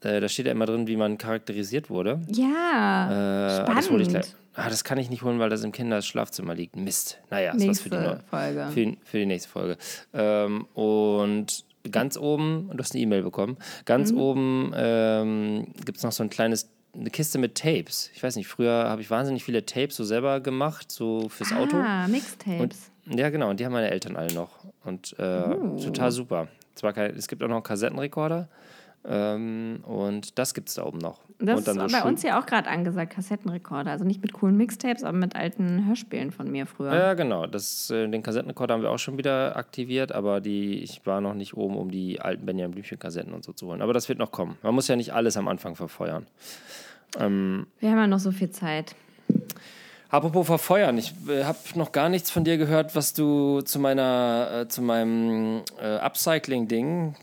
Äh, da steht ja immer drin, wie man charakterisiert wurde. Ja. Äh, spannend. Das, ah, das kann ich nicht holen, weil das im Kinderschlafzimmer liegt. Mist. Naja, ist nächste was für die, Folge. Für, für die nächste Folge. Ähm, und ganz oben, du hast eine E-Mail bekommen, ganz mhm. oben ähm, gibt es noch so ein kleines eine Kiste mit Tapes. Ich weiß nicht, früher habe ich wahnsinnig viele Tapes so selber gemacht, so fürs ah, Auto. Ah, Mixtapes. Und, ja, genau, und die haben meine Eltern alle noch. Und äh, uh. total super. Zwar kein, es gibt auch noch einen Kassettenrekorder. Ähm, und das gibt es da oben noch. Das ist so bei uns ja auch gerade angesagt, Kassettenrekorder. Also nicht mit coolen Mixtapes, aber mit alten Hörspielen von mir früher. Ja, genau. Das, äh, den Kassettenrekorder haben wir auch schon wieder aktiviert, aber die, ich war noch nicht oben, um die alten Benjamin Blümchen-Kassetten und so zu holen. Aber das wird noch kommen. Man muss ja nicht alles am Anfang verfeuern. Ähm, wir haben ja noch so viel Zeit. Apropos verfeuern, ich äh, habe noch gar nichts von dir gehört, was du zu meiner, äh, zu meinem äh, Upcycling-Ding,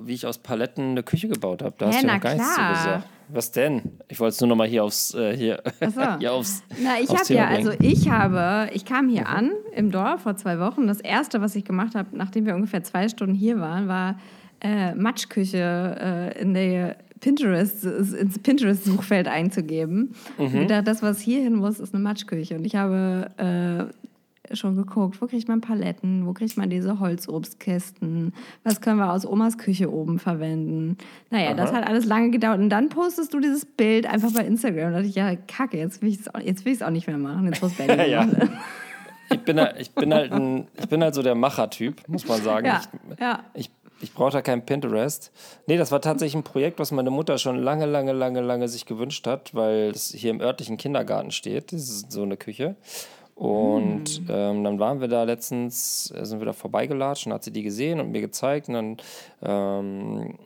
wie ich aus Paletten eine Küche gebaut habe. Da hast du noch gar nichts zu gesagt. Was denn? Ich wollte es nur noch mal hier aufs, äh, hier, so. hier aufs. Na, ich habe ja, also ich habe, ich kam hier mhm. an im Dorf vor zwei Wochen. Das erste, was ich gemacht habe, nachdem wir ungefähr zwei Stunden hier waren, war äh, Matschküche äh, in der Pinterest, ins Pinterest-Suchfeld einzugeben. Mhm. Ich dachte, das, was hier hin muss, ist eine Matschküche. Und ich habe äh, schon geguckt, wo kriegt man Paletten, wo kriegt man diese Holzobstkästen, was können wir aus Omas Küche oben verwenden. Naja, Aha. das hat alles lange gedauert. Und dann postest du dieses Bild einfach bei Instagram. Da dachte ich, ja, kacke, jetzt will ich es auch, auch nicht mehr machen. Jetzt muss Benny ja. Ich bin, halt, ich, bin halt ein, ich bin halt so der Macher-Typ, muss man sagen. Ja, ich, ja. ich ich brauche da kein Pinterest. Nee, das war tatsächlich ein Projekt, was meine Mutter schon lange, lange, lange, lange sich gewünscht hat, weil es hier im örtlichen Kindergarten steht. Das ist so eine Küche. Und mm. ähm, dann waren wir da letztens, äh, sind wir da vorbeigelatscht und hat sie die gesehen und mir gezeigt. Und dann ähm,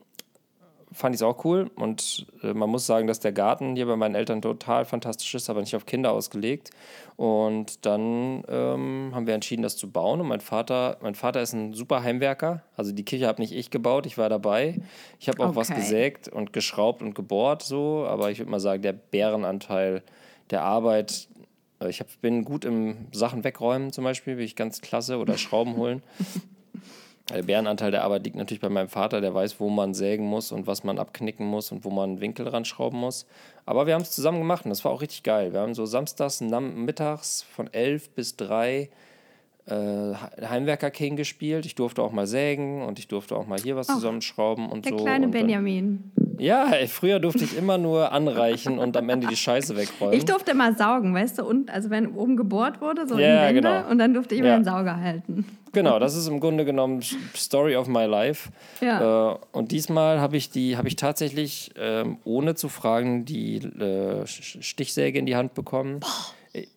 fand ich es auch cool. Und äh, man muss sagen, dass der Garten hier bei meinen Eltern total fantastisch ist, aber nicht auf Kinder ausgelegt. Und dann ähm, haben wir entschieden, das zu bauen. Und mein Vater, mein Vater ist ein super Heimwerker. Also die Küche habe nicht ich gebaut, ich war dabei. Ich habe auch Okay. was gesägt und geschraubt und gebohrt so. Aber ich würde mal sagen, der Bärenanteil der Arbeit. äh, Ich hab, bin gut im Sachen wegräumen zum Beispiel, bin ich ganz klasse oder Schrauben holen. Der Bärenanteil der Arbeit liegt natürlich bei meinem Vater, der weiß, wo man sägen muss und was man abknicken muss und wo man Winkel ranschrauben muss. Aber wir haben es zusammen gemacht und das war auch richtig geil. Wir haben so samstags mittags von 11 bis 3 äh, Heimwerker King gespielt. Ich durfte auch mal sägen und ich durfte auch mal hier was zusammenschrauben und Der so. kleine und Benjamin. Ja, ey, früher durfte ich immer nur anreichen und am Ende die Scheiße wegräumen. Ich durfte immer saugen, weißt du, und also wenn oben gebohrt wurde, so Ja, in Wände, genau. und dann durfte ich immer Ja. den Sauger halten. Genau, das ist im Grunde genommen Story of my life. Ja. Äh, und diesmal habe ich die, habe ich tatsächlich ähm, ohne zu fragen die äh, Stichsäge in die Hand bekommen.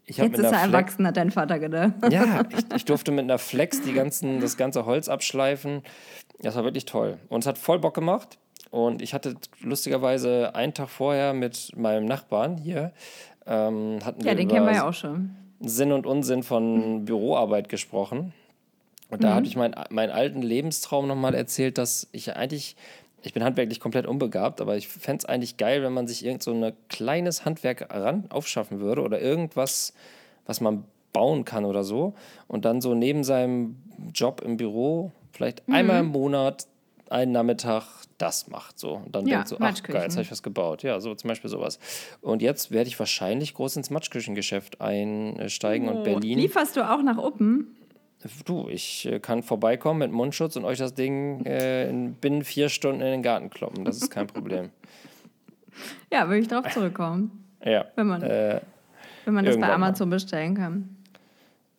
Ich hab Jetzt ist er Flex- erwachsen, hat dein Vater gedacht. Ja, ich, ich durfte mit einer Flex die ganzen, das ganze Holz abschleifen. Das war wirklich toll. Und es hat voll Bock gemacht. Und ich hatte lustigerweise einen Tag vorher mit meinem Nachbarn hier, ähm, hatten wir Ja, den über kennen wir ja auch schon. Sinn und Unsinn von Büroarbeit gesprochen. Und da habe ich mein, meinen alten Lebenstraum nochmal erzählt, dass ich eigentlich, ich bin handwerklich komplett unbegabt, aber ich fände es eigentlich geil, wenn man sich irgend so ein kleines Handwerk ran aufschaffen würde oder irgendwas, was man bauen kann oder so. Und dann so neben seinem Job im Büro vielleicht einmal im Monat einen Nachmittag das macht. So. Und dann Ja, denkt so, ach geil, jetzt habe ich was gebaut. Ja, so zum Beispiel sowas. Und jetzt werde ich wahrscheinlich groß ins Matschküchengeschäft einsteigen und Berlin. Lieferst du auch nach Uppen? Du, ich äh, kann vorbeikommen mit Mundschutz und euch das Ding äh, in binnen vier Stunden in den Garten kloppen. Das ist kein Problem. Ja, würde ich drauf zurückkommen, Ja. wenn man, Äh, wenn man das bei irgendwann mal. Amazon bestellen kann.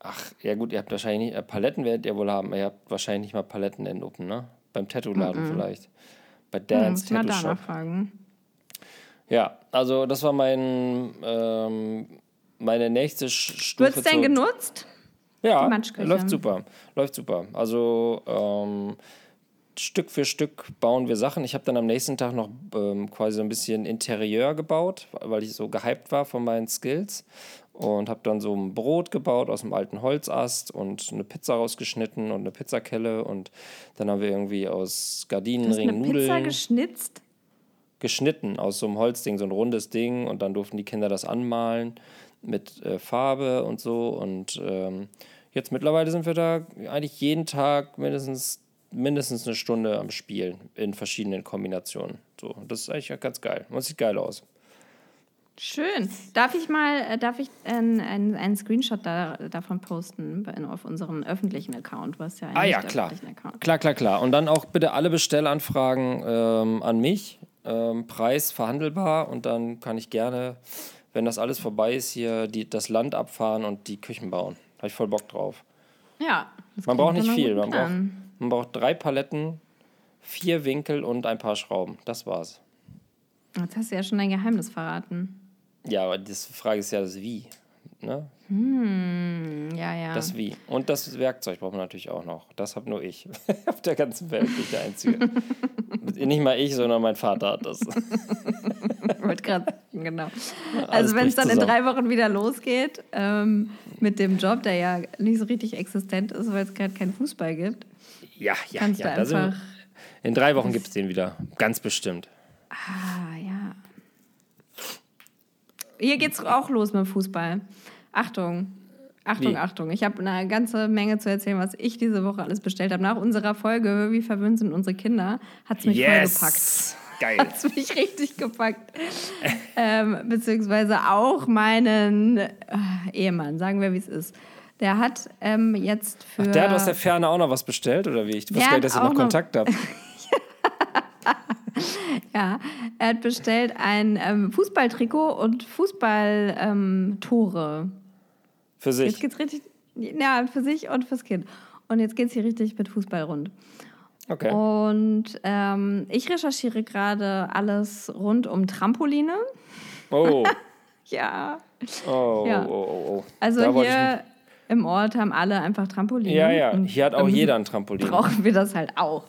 ach, ja gut, ihr habt wahrscheinlich nicht, äh, Paletten werdet ihr wohl haben. Ihr habt wahrscheinlich nicht mal Paletten in Uppen, ne? Beim Tattoo-Laden vielleicht. Bei Dance muss mal Tattoo Shop. fragen. Ja, also das war mein ähm, meine nächste Sch- Stufe. Wird es denn genutzt? Ja, läuft super. Läuft super. Also ähm, Stück für Stück bauen wir Sachen. Ich habe dann am nächsten Tag noch ähm, quasi so ein bisschen Interieur gebaut, weil ich so gehypt war von meinen Skills. Und habe dann so ein Brot gebaut aus einem alten Holzast und eine Pizza rausgeschnitten und eine Pizzakelle. Und dann haben wir irgendwie aus Du hast Gardinenring eine Pizza Nudeln geschnitzt? geschnitten aus so einem Holzding, so ein rundes Ding. Und dann durften die Kinder das anmalen mit äh, Farbe und so. Und ähm, jetzt mittlerweile sind wir da eigentlich jeden Tag mindestens, mindestens eine Stunde am Spielen in verschiedenen Kombinationen. So, das ist eigentlich ganz geil. Und sieht geil aus. Schön. Darf ich mal, äh, darf ich einen einen Screenshot da, davon posten auf unseren öffentlichen Account? Hast ja Ah ja, klar. Klar, klar, klar. Und dann auch bitte alle Bestellanfragen ähm, an mich. Ähm, Preis verhandelbar und dann kann ich gerne, wenn das alles vorbei ist, hier die, das Land abfahren und die Küchen bauen. Habe ich voll Bock drauf. Ja. Man braucht nicht viel. Man braucht, man braucht drei Paletten, vier Winkel und ein paar Schrauben. Das war's. Jetzt hast du ja schon dein Geheimnis verraten. Ja, aber die Frage ist ja das Wie. Ne? Hm, ja, ja. Das Wie. Und das Werkzeug braucht man natürlich auch noch. Das habe nur ich. Auf der ganzen Welt bin ich der Einzige. Nicht mal ich, sondern mein Vater hat das. Wollte gerade sagen, genau. Alles Also wenn es dann in zusammen. drei Wochen wieder losgeht ähm, mit dem Job, der ja nicht so richtig existent ist, weil es gerade keinen Fußball gibt, Ja, ja, kannst ja. du einfach... in drei Wochen gibt es den wieder. Ganz bestimmt. Ah, ja. Hier geht's auch los mit dem Fußball. Achtung. Achtung, Wie? Achtung. Ich habe eine ganze Menge zu erzählen, was ich diese Woche alles bestellt habe. Nach unserer Folge, wie verwöhnt sind unsere Kinder, hat es mich vollgepackt. Geil. Hat es mich richtig gepackt. ähm, beziehungsweise auch meinen äh, Ehemann, sagen wir, wie es ist. Der hat ähm, jetzt für. Der hat aus der Ferne auch noch was bestellt, oder wie? Ich wusste gar nicht, dass auch noch noch- Kontakt habt. Ja, er hat bestellt ein ähm, Fußballtrikot und Fußballtore. Ähm, Für Jetzt sich. geht's richtig, ja, für sich und fürs Kind. Und jetzt geht's hier richtig mit Fußball rund. Okay. Und ähm, ich recherchiere gerade alles rund um Trampoline. Oh, Ja. oh, Ja. oh, oh, oh. Also Da hier im Ort haben alle einfach Trampoline. Ja, ja. Hier hat auch müssen- jeder ein Trampolin. Brauchen wir das halt auch.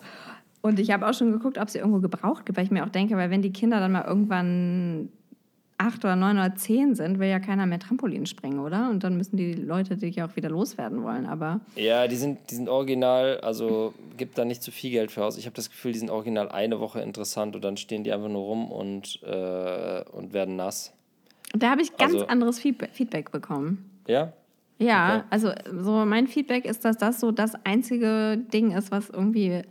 Und ich habe auch schon geguckt, ob es irgendwo gebraucht gibt, weil ich mir auch denke, weil wenn die Kinder dann mal irgendwann acht oder neun oder zehn sind, will ja keiner mehr Trampolin springen, oder? Und dann müssen die Leute dich ja auch wieder loswerden wollen, aber... Ja, die sind, die sind original, also gibt da nicht zu viel Geld für aus. Ich habe das Gefühl, die sind original eine Woche interessant und dann stehen die einfach nur rum und, äh, und werden nass. Da habe ich ganz Also- anderes Feedback bekommen. Ja? Ja, Okay. also so mein Feedback ist, dass das so das einzige Ding ist, was irgendwie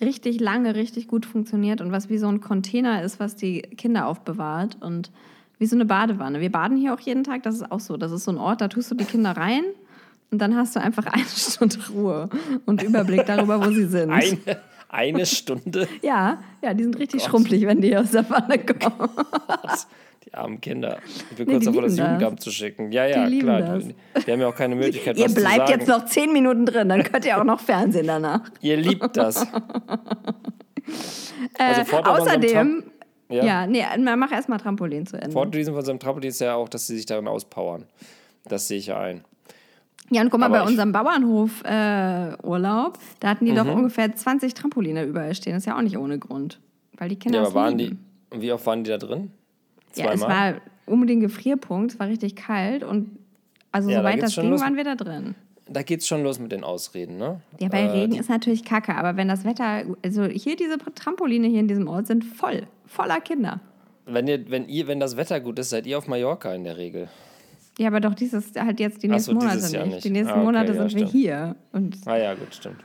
richtig lange, richtig gut funktioniert und was wie so ein Container ist, was die Kinder aufbewahrt und wie so eine Badewanne. Wir baden hier auch jeden Tag, das ist auch so. Das ist so ein Ort, da tust du die Kinder rein und dann hast du einfach eine Stunde Ruhe und Überblick darüber, wo sie sind. Eine, eine Stunde? Ja, ja, die sind richtig schrumpelig, wenn die aus der Wanne kommen. Die armen Kinder. Ich bin Nee, kurz davor, das. Jugendamt zu schicken. Ja, ja, Die klar. das. Die haben ja auch keine Möglichkeit, Ihr was zu bleibt sagen. jetzt noch zehn Minuten drin, dann könnt ihr auch noch Fernsehen danach. Ihr liebt das. Äh, Also einem außerdem, Ja. ja, nee, mach erstmal Trampolin zu Ende. Vorteil von seinem Trampolin ist ja auch, dass sie sich darin auspowern. Das sehe ich ja ein. Ja, und guck mal, Aber bei unserem Bauernhof-Urlaub, äh, Urlaub, da hatten die Mhm. doch ungefähr 20 Trampoline überall stehen. Das ist ja auch nicht ohne Grund. Weil die Kinder Ja, aber waren die. lieben. Und wie oft waren die da drin? Ja, es war um den Gefrierpunkt, es war richtig kalt und also Ja, soweit das ging, waren wir da drin. Da geht's schon los mit den Ausreden, ne? Ja, bei Äh, Regen ist natürlich kacke, aber wenn das Wetter, also hier diese Trampoline hier in diesem Ort sind voll, voller Kinder. Wenn, ihr, wenn, ihr, wenn das Wetter gut ist, seid ihr auf Mallorca in der Regel. Ja, aber doch dieses halt jetzt die nächsten so, Monate nicht. nicht. Die nächsten Ah, okay, Monate ja, sind wir stimmt. hier. Und Ah ja, gut, stimmt.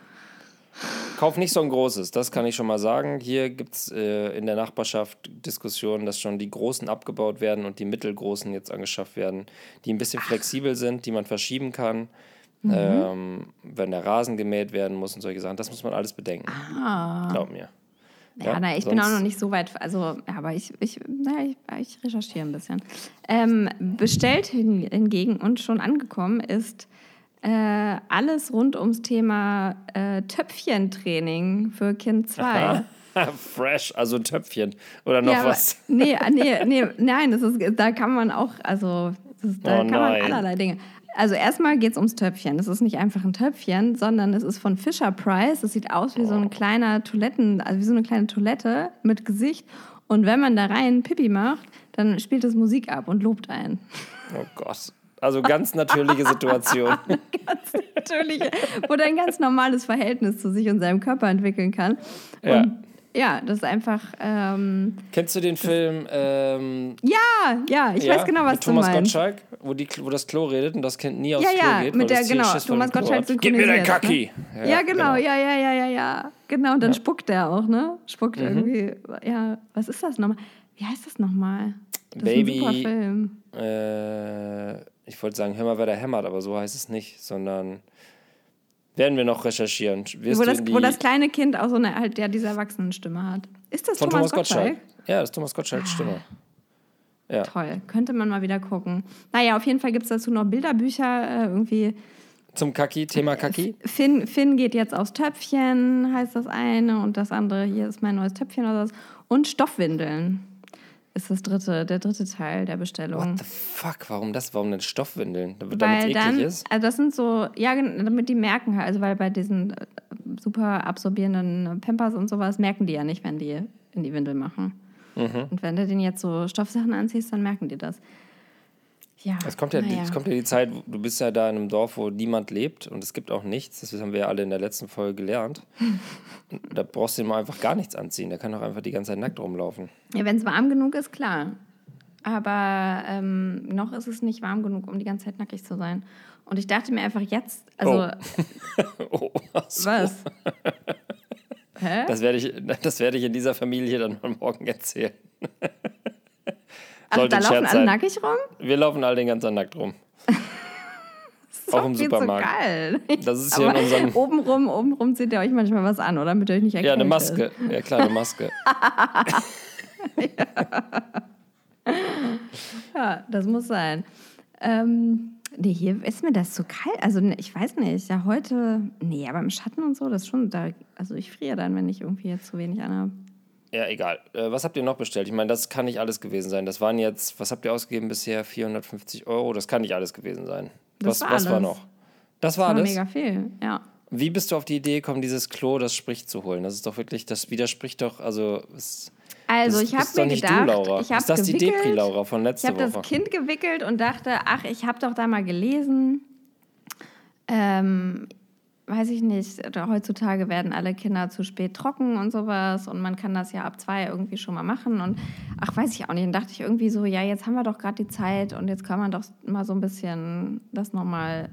Kauf nicht so ein großes, das kann ich schon mal sagen. Hier gibt es äh, in der Nachbarschaft Diskussionen, dass schon die großen abgebaut werden und die mittelgroßen jetzt angeschafft werden, die ein bisschen flexibel sind, die man verschieben kann, Mhm. ähm, wenn der Rasen gemäht werden muss und solche Sachen. Das muss man alles bedenken. Glaub mir. Ja, Ja, na, ich bin auch noch nicht so weit, also, aber ich, ich, na, ich, ich recherchiere ein bisschen. Ähm, bestellt hin, hingegen und schon angekommen ist äh, alles rund ums Thema äh, Töpfchentraining für Kind 2. Fresh, also ein Töpfchen oder noch ja, aber- was. Nee, nee, nee, nein, das ist, da kann man auch, also das da Oh kann man nein. allerlei Dinge. Also erstmal geht es ums Töpfchen. Das ist nicht einfach ein Töpfchen, sondern es ist von Fisher Price. Das sieht aus wie so Oh. ein kleiner Toiletten, also wie so eine kleine Toilette mit Gesicht. Und wenn man da rein Pipi macht, dann spielt es Musik ab und lobt einen. Oh Gott. Also ganz natürliche Situation. Natürlich, wo der ein ganz normales Verhältnis zu sich und seinem Körper entwickeln kann. Und ja, das ist einfach, ähm, Kennst du den Film? Ähm, ja, ja, ich ja, weiß genau, was mit du Thomas meinst. Gottschalk, wo, die, wo das Klo redet und das Kind nie aufs Ja, Klo ja, geht. mit der, genau, Thomas Gottschalk hat. Gib mir dein synchronisiert, Kacki! Ne? Ja, genau, ja, ja, ja, ja, ja. Genau, und dann spuckt der auch, ne? Spuckt Mhm. irgendwie, ja, was ist das nochmal? Wie heißt das nochmal? Das Baby- ist ein super Film. Äh, ich wollte sagen, hör mal, wer da hämmert, aber so heißt es nicht, sondern werden wir noch recherchieren. Wirst Wo das, wo das kleine Kind auch so eine, halt, ja, diese Erwachsenenstimme hat. Ist das von Thomas, Thomas Gottschalk? Gottschalk. Ja, das ist Thomas Gottschalks Stimme. Ja. Toll, könnte man mal wieder gucken. Naja, auf jeden Fall gibt es dazu noch Bilderbücher, äh, irgendwie Zum Kaki, Thema Kaki. Finn, Finn geht jetzt aufs Töpfchen, heißt das eine, und das andere, hier ist mein neues Töpfchen oder was. Und Stoffwindeln ist das dritte, der dritte Teil der Bestellung. What the fuck? Warum das? Warum denn Stoffwindeln? Damit es eklig dann, ist? also das sind so, ja, damit die merken halt, also weil bei diesen äh, super absorbierenden Pampers und sowas merken die ja nicht, wenn die in die Windel machen. Mhm. Und wenn du denen jetzt so Stoffsachen anziehst, dann merken die das. Ja, Es kommt, ja, naja. es kommt ja die Zeit, du bist ja da in einem Dorf, wo niemand lebt und es gibt auch nichts. Das haben wir ja alle in der letzten Folge gelernt. da brauchst du immer einfach gar nichts anziehen. Der kann doch einfach die ganze Zeit nackt rumlaufen. Ja, wenn es warm genug ist, klar. Aber ähm, noch ist es nicht warm genug, um die ganze Zeit nackig zu sein. Und ich dachte mir einfach jetzt, also, Oh, was? was? Hä? Das werde ich, das werde ich in dieser Familie dann mal morgen erzählen. Ach, sollte da laufen alle nackig rum? Wir laufen alle den ganzen nackt rum. ist Auch im Supermarkt. Zu geil. Das ist hier in unserem- obenrum, obenrum zieht ihr euch manchmal was an, oder? Damit ihr euch nicht Ja, eine. Maske. Ja, klar, eine Maske. Ja, das muss sein. Ähm, nee, hier ist mir das zu kalt. Also ne, ich weiß nicht, ja heute, nee, aber im Schatten und so, das ist schon, da, also ich friere dann, wenn ich irgendwie jetzt zu wenig anhabe. Ja, egal. Äh, was habt ihr noch bestellt? Ich meine, das kann nicht alles gewesen sein. Das waren jetzt, was habt ihr ausgegeben bisher? 450 Euro? Das kann nicht alles gewesen sein. Das was war was war noch? Das war Das war alles? mega viel, ja. Wie bist du auf die Idee gekommen, dieses Klo, das spricht zu holen? Das ist doch wirklich, das widerspricht doch, also. Es, Also das ich habe mir nicht gedacht, du, Laura. ich habe ist das die gewickelt, Depri-Laura von Ich letzter habe das? Kind gewickelt und dachte, ach, ich habe doch da mal gelesen. Ähm, weiß ich nicht, heutzutage werden alle Kinder zu spät trocken und sowas und man kann das ja ab zwei irgendwie schon mal machen und ach, weiß ich auch nicht. Dann dachte ich irgendwie so, ja, jetzt haben wir doch gerade die Zeit und jetzt kann man doch mal so ein bisschen das nochmal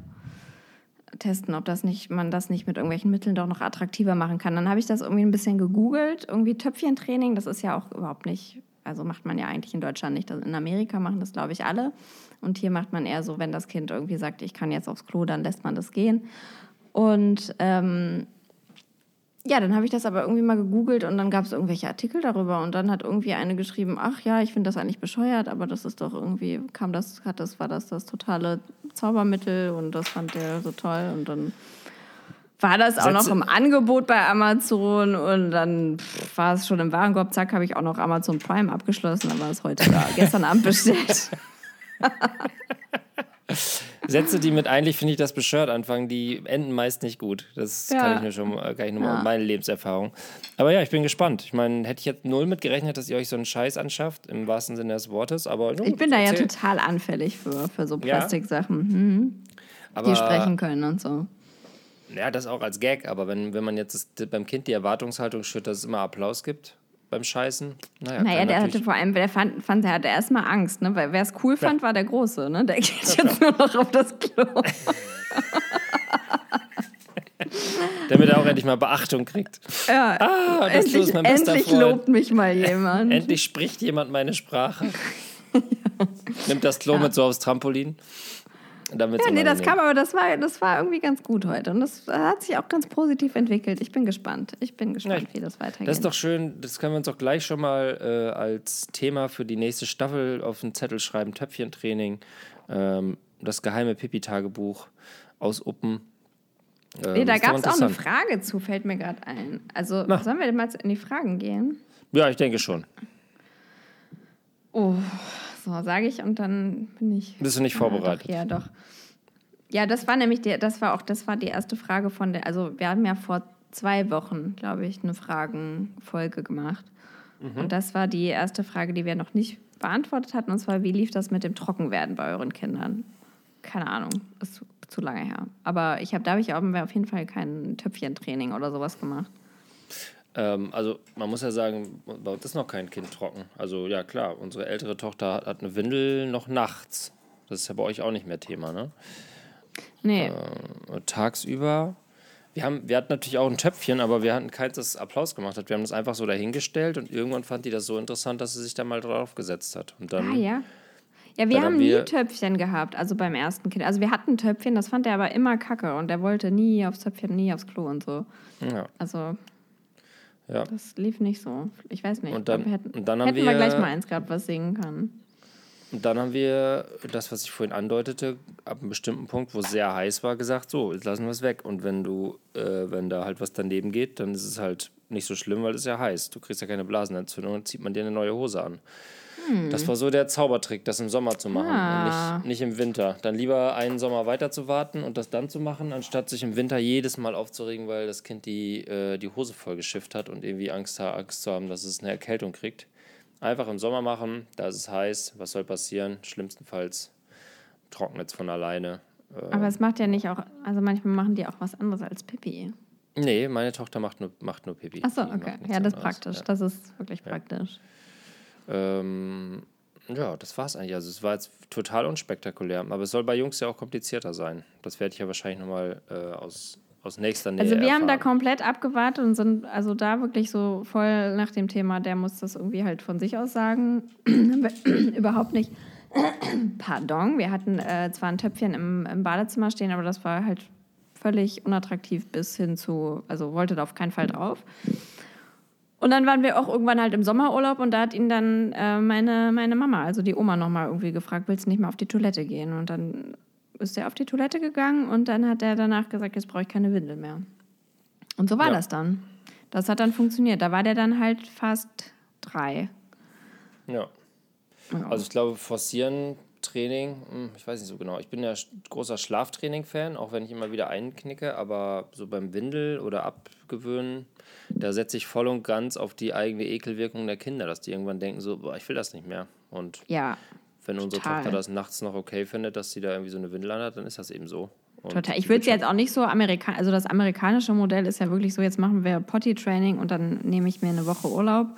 testen, ob das nicht, man das nicht mit irgendwelchen Mitteln doch noch attraktiver machen kann. Dann habe ich das irgendwie ein bisschen gegoogelt, irgendwie Töpfchentraining, das ist ja auch überhaupt nicht, also macht man ja eigentlich in Deutschland nicht. In Amerika machen das, glaube ich, alle. Und hier macht man eher so, wenn das Kind irgendwie sagt, ich kann jetzt aufs Klo, dann lässt man das gehen. Und ähm, ja, dann habe ich das aber irgendwie mal gegoogelt und dann gab es irgendwelche Artikel darüber und dann hat irgendwie eine geschrieben, ach ja, ich finde das eigentlich bescheuert, aber das ist doch irgendwie, kam das, hat das, war das das totale Zaubermittel und das fand der so toll und dann war das auch noch im Angebot bei Amazon und dann pff, war es schon im Warenkorb, zack, habe ich auch noch Amazon Prime abgeschlossen, dann war es heute da, gestern Abend bestellt. Sätze, die mit eigentlich finde ich das bescheuert anfangen, die enden meist nicht gut. Das Ja. kann ich nur schon mal, kann ich nur mal Ja. meine Lebenserfahrung. Aber ja, ich bin gespannt. Ich meine, hätte ich jetzt null mit gerechnet, dass ihr euch so einen Scheiß anschafft, im wahrsten Sinne des Wortes. Aber nun, Ich bin da ja erzähl. total anfällig für, für so Ja? Plastiksachen, mhm, aber, die sprechen können und so. Ja, das auch als Gag. Aber wenn, wenn man jetzt das, beim Kind die Erwartungshaltung schürt, dass es immer Applaus gibt beim Scheißen, naja, Naja, der hatte vor allem, der fand, fand der hatte erstmal Angst, ne? Weil wer es cool fand, war der Große, ne? Der geht jetzt nur noch auf das Klo. damit er auch endlich mal Beachtung kriegt. Ja, Ah, das endlich, ist mein bester endlich Freund. lobt mich mal jemand. Endlich spricht jemand meine Sprache. Nimmt das Klo mit so aufs Trampolin. Damit ja, nee, das kam aber, das war, das war irgendwie ganz gut heute. Und das hat sich auch ganz positiv entwickelt. Ich bin gespannt. Ich bin gespannt, Ja, wie das weitergeht. Das ist doch schön, das können wir uns doch gleich schon mal äh, als Thema für die nächste Staffel auf den Zettel schreiben: Töpfchentraining, ähm, das geheime Pipi-Tagebuch aus Uppen. Ähm, nee, da gab es auch eine. Frage zu, fällt mir gerade ein. Also, Na. sollen wir denn mal in die Fragen gehen? Ja, ich denke schon. Oh, so sage ich und dann bin ich. Bist du nicht Ah, vorbereitet? Doch, ja, doch. Ja, das war nämlich die, das war auch, das war die erste Frage von der, also wir haben ja vor zwei Wochen, glaube ich, eine Fragenfolge gemacht. Mhm. Und das war die erste Frage, die wir noch nicht beantwortet hatten, und zwar, wie lief das mit dem Trockenwerden bei euren Kindern? Keine Ahnung, ist zu, zu lange her. Aber ich habe, da habe ich auch auf jeden Fall kein Töpfchentraining oder sowas gemacht. Ähm, also, man muss ja sagen, bei uns ist noch kein Kind trocken. Also, ja, klar, unsere ältere Tochter hat, hat eine Windel noch nachts. Das ist ja bei euch auch nicht mehr Thema, ne? Nee, Äh, tagsüber. Wir, haben, wir hatten natürlich auch ein Töpfchen, aber wir hatten keins, das Applaus gemacht hat. Wir haben das einfach so dahingestellt und irgendwann fand die das so interessant, dass sie sich da mal drauf gesetzt hat. Und dann, Ah ja. Ja, wir haben haben nie wir- Töpfchen gehabt, also beim ersten Kind. Also wir hatten Töpfchen, das fand er aber immer kacke und er wollte nie aufs Töpfchen, nie aufs Klo und so. ja, Also ja. das lief nicht so. Ich weiß nicht. Und dann- wir hätten, und dann haben hätten wir wir- gleich mal eins gehabt, was singen kann. Und dann haben wir das, was ich vorhin andeutete, ab einem bestimmten Punkt, wo es sehr heiß war, gesagt, so, jetzt lassen wir es weg. Und wenn du, äh, wenn da halt was daneben geht, dann ist es halt nicht so schlimm, weil es ja heiß. Du kriegst ja keine Blasenentzündung, dann zieht man dir eine neue Hose an. Das war so der Zaubertrick, das im Sommer zu machen Ah. und nicht, nicht im Winter. Dann lieber einen Sommer weiter zu warten und das dann zu machen, anstatt sich im Winter jedes Mal aufzuregen, weil das Kind die, äh, die Hose voll geschifft hat und irgendwie Angst, Angst zu haben, dass es eine Erkältung kriegt. Einfach im Sommer machen, da ist es heiß, was soll passieren? Schlimmstenfalls trocknet es von alleine. Äh, Aber es macht ja nicht auch, also manchmal machen die auch was anderes als Pipi. nee, meine Tochter macht nur, macht nur Pipi. Achso, okay. Ja, das ist praktisch. Ja. Das ist wirklich praktisch. Ähm, ja, das war's eigentlich. Also es war jetzt total unspektakulär. Aber es soll bei Jungs ja auch komplizierter sein. Das werde ich ja wahrscheinlich nochmal äh, aus, aus nächster Nähe Also wir haben da erfahren. komplett abgewartet und sind also da wirklich so voll nach dem Thema, der muss das irgendwie halt von sich aus sagen. Überhaupt nicht. Pardon, wir hatten äh, zwar ein Töpfchen im, im Badezimmer stehen, aber das war halt völlig unattraktiv bis hin zu, also wollte da auf keinen Fall drauf. Und dann waren wir auch irgendwann halt im Sommerurlaub und da hat ihn dann äh, meine, meine Mama, also die Oma, nochmal irgendwie gefragt, willst du nicht mal auf die Toilette gehen? Und dann ist er auf die Toilette gegangen und dann hat er danach gesagt, jetzt brauche ich keine Windel mehr. Und so war Ja. das dann. Das hat dann funktioniert. Da war der dann halt fast drei. Ja. Ja. Also ich glaube, forcieren Training, hm, ich weiß nicht so genau. Ich bin ja großer Schlaftraining-Fan, auch wenn ich immer wieder einknicke, aber so beim Windel oder Abgewöhnen, da setze ich voll und ganz auf die eigene Ekelwirkung der Kinder, dass die irgendwann denken, so, boah, ich will das nicht mehr. Und ja, wenn unsere total. Tochter das nachts noch okay findet, dass sie da irgendwie so eine Windel anhat, dann ist das eben so. Und Total. Ich würde es jetzt auch nicht so amerikanisch, also das amerikanische Modell ist ja wirklich so, jetzt machen wir Potty-Training und dann nehme ich mir eine Woche Urlaub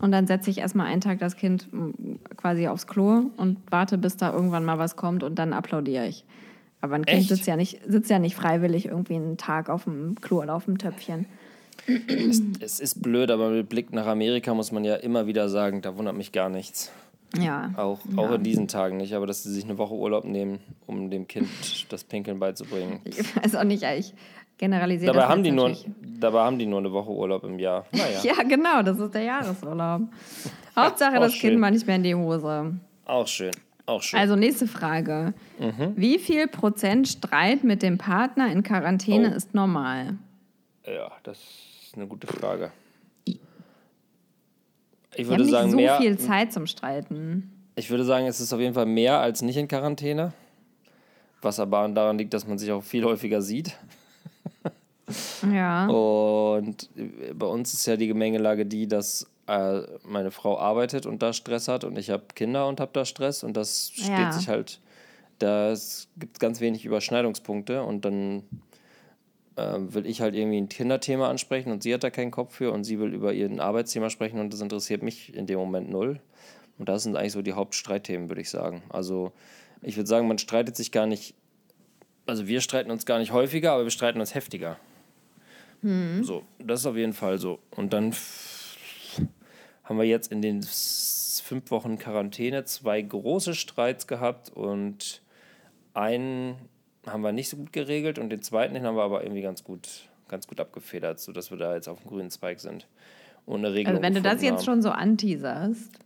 und dann setze ich erstmal einen Tag das Kind mm, quasi aufs Klo und warte, bis da irgendwann mal was kommt und dann applaudiere ich. Aber ein Kind Echt? sitzt ja, nicht, sitzt ja nicht freiwillig irgendwie einen Tag auf dem Klo oder auf dem Töpfchen. Es ist blöd, aber mit Blick nach Amerika muss man ja immer wieder sagen, da wundert mich gar nichts. Ja. Auch, auch in diesen Tagen nicht, aber dass sie sich eine Woche Urlaub nehmen, um dem Kind das Pinkeln beizubringen. Ich weiß auch nicht, ich generalisiere Dabei haben, die nur, dabei haben die nur eine Woche Urlaub im Jahr. Naja, Ja, genau, das ist der Jahresurlaub. Hauptsache, das schön. Kind mal nicht mehr in die Hose. auch schön. Auch schön. Also nächste Frage. Mhm. Wie viel Prozent Streit mit dem Partner in Quarantäne Oh. ist normal? ja, das ist eine gute Frage. Ich würde nicht sagen, so mehr, viel Zeit zum Streiten. ich würde sagen, es ist auf jeden Fall mehr als nicht in Quarantäne. Was aber daran liegt, dass man sich auch viel häufiger sieht. Ja. Und bei uns ist ja die Gemengelage die, dass äh, meine Frau arbeitet und da Stress hat und ich habe Kinder und habe da Stress und das steht Ja. sich halt, da gibt ganz wenig Überschneidungspunkte und dann äh, will ich halt irgendwie ein Kinderthema ansprechen und sie hat da keinen Kopf für und sie will über ihr Arbeitsthema sprechen und das interessiert mich in dem Moment null. Und das sind eigentlich so die Hauptstreitthemen, würde ich sagen. Also ich würde sagen, man streitet sich gar nicht, also wir streiten uns gar nicht häufiger, aber wir streiten uns heftiger. So, das ist auf jeden Fall so. Und dann haben wir jetzt in den fünf Wochen Quarantäne zwei große Streits gehabt und einen haben wir nicht so gut geregelt und den zweiten den haben wir aber irgendwie ganz gut, ganz gut abgefedert, sodass wir da jetzt auf dem grünen Zweig sind. Und eine Regelung Also wenn du das jetzt haben. schon so anteaserst.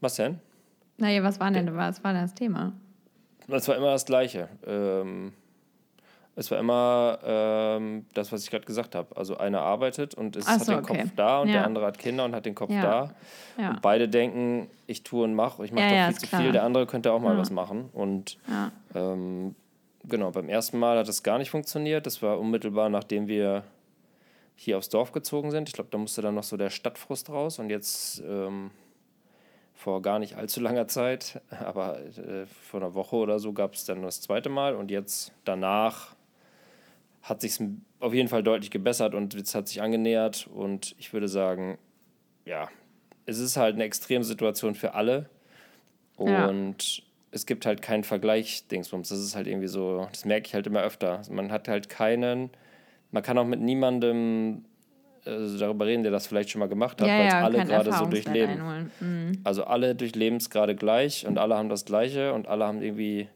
Was denn? Naja, was war denn was war denn das Thema? Es war immer das Gleiche. Ähm, es war immer ähm, das, was ich gerade gesagt habe. Also einer arbeitet und ist, Ach hat so, den okay. Kopf da und Ja. der andere hat Kinder und hat den Kopf Ja. da. Ja. Und beide denken, ich tue und mache. Ich mache doch viel zu klar. viel. Der andere könnte auch mal was machen. Und ähm, genau, beim ersten Mal hat es gar nicht funktioniert. Das war unmittelbar, nachdem wir hier aufs Dorf gezogen sind. Ich glaube, da musste dann noch so der Stadtfrust raus. Und jetzt ähm, vor gar nicht allzu langer Zeit, aber äh, vor einer Woche oder so gab es dann das zweite Mal. Und jetzt danach hat sich auf jeden Fall deutlich gebessert und es hat sich angenähert. Und ich würde sagen, ja, es ist halt eine Extremsituation für alle. Ja. Und es gibt halt keinen Vergleich, Dingsbums. Das ist halt irgendwie so, das merke ich halt immer öfter. Man hat halt keinen, man kann auch mit niemandem äh, darüber reden, der das vielleicht schon mal gemacht hat, Ja, weil ja, alle gerade so durchleben. Mhm. Also alle durchleben es gerade gleich und alle haben das Gleiche und alle haben irgendwie,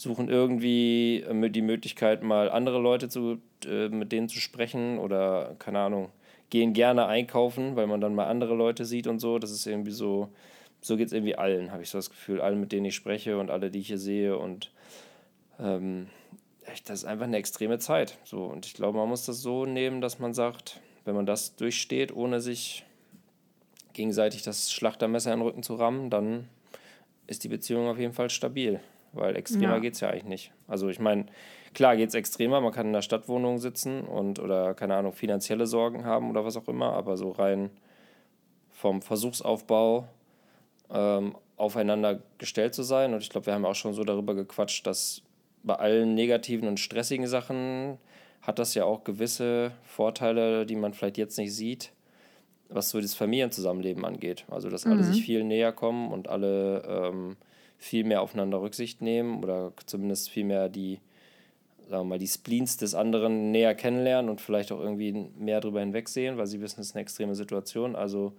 suchen irgendwie äh, die Möglichkeit, mal andere Leute zu, äh, mit denen zu sprechen oder, keine Ahnung, gehen gerne einkaufen, weil man dann mal andere Leute sieht und so. Das ist irgendwie so, so geht es irgendwie allen, habe ich so das Gefühl. Allen, mit denen ich spreche und alle, die ich hier sehe und ähm, echt, das ist einfach eine extreme Zeit. So, und ich glaube, man muss das so nehmen, dass man sagt, wenn man das durchsteht, ohne sich gegenseitig das Schlachtermesser in den Rücken zu rammen, dann ist die Beziehung auf jeden Fall stabil. Weil extremer Ja. geht es ja eigentlich nicht. Also ich meine, klar geht es extremer, man kann in der Stadtwohnung sitzen und oder keine Ahnung, finanzielle Sorgen haben oder was auch immer, aber so rein vom Versuchsaufbau ähm, aufeinander gestellt zu sein. Und ich glaube, wir haben auch schon so darüber gequatscht, dass bei allen negativen und stressigen Sachen hat das ja auch gewisse Vorteile, die man vielleicht jetzt nicht sieht, was so das Familienzusammenleben angeht. Also, dass alle sich viel näher kommen und alle ähm, viel mehr aufeinander Rücksicht nehmen oder zumindest viel mehr die, sagen wir mal, die Spleens des anderen näher kennenlernen und vielleicht auch irgendwie mehr darüber hinwegsehen, weil sie wissen, es ist eine extreme Situation. Also,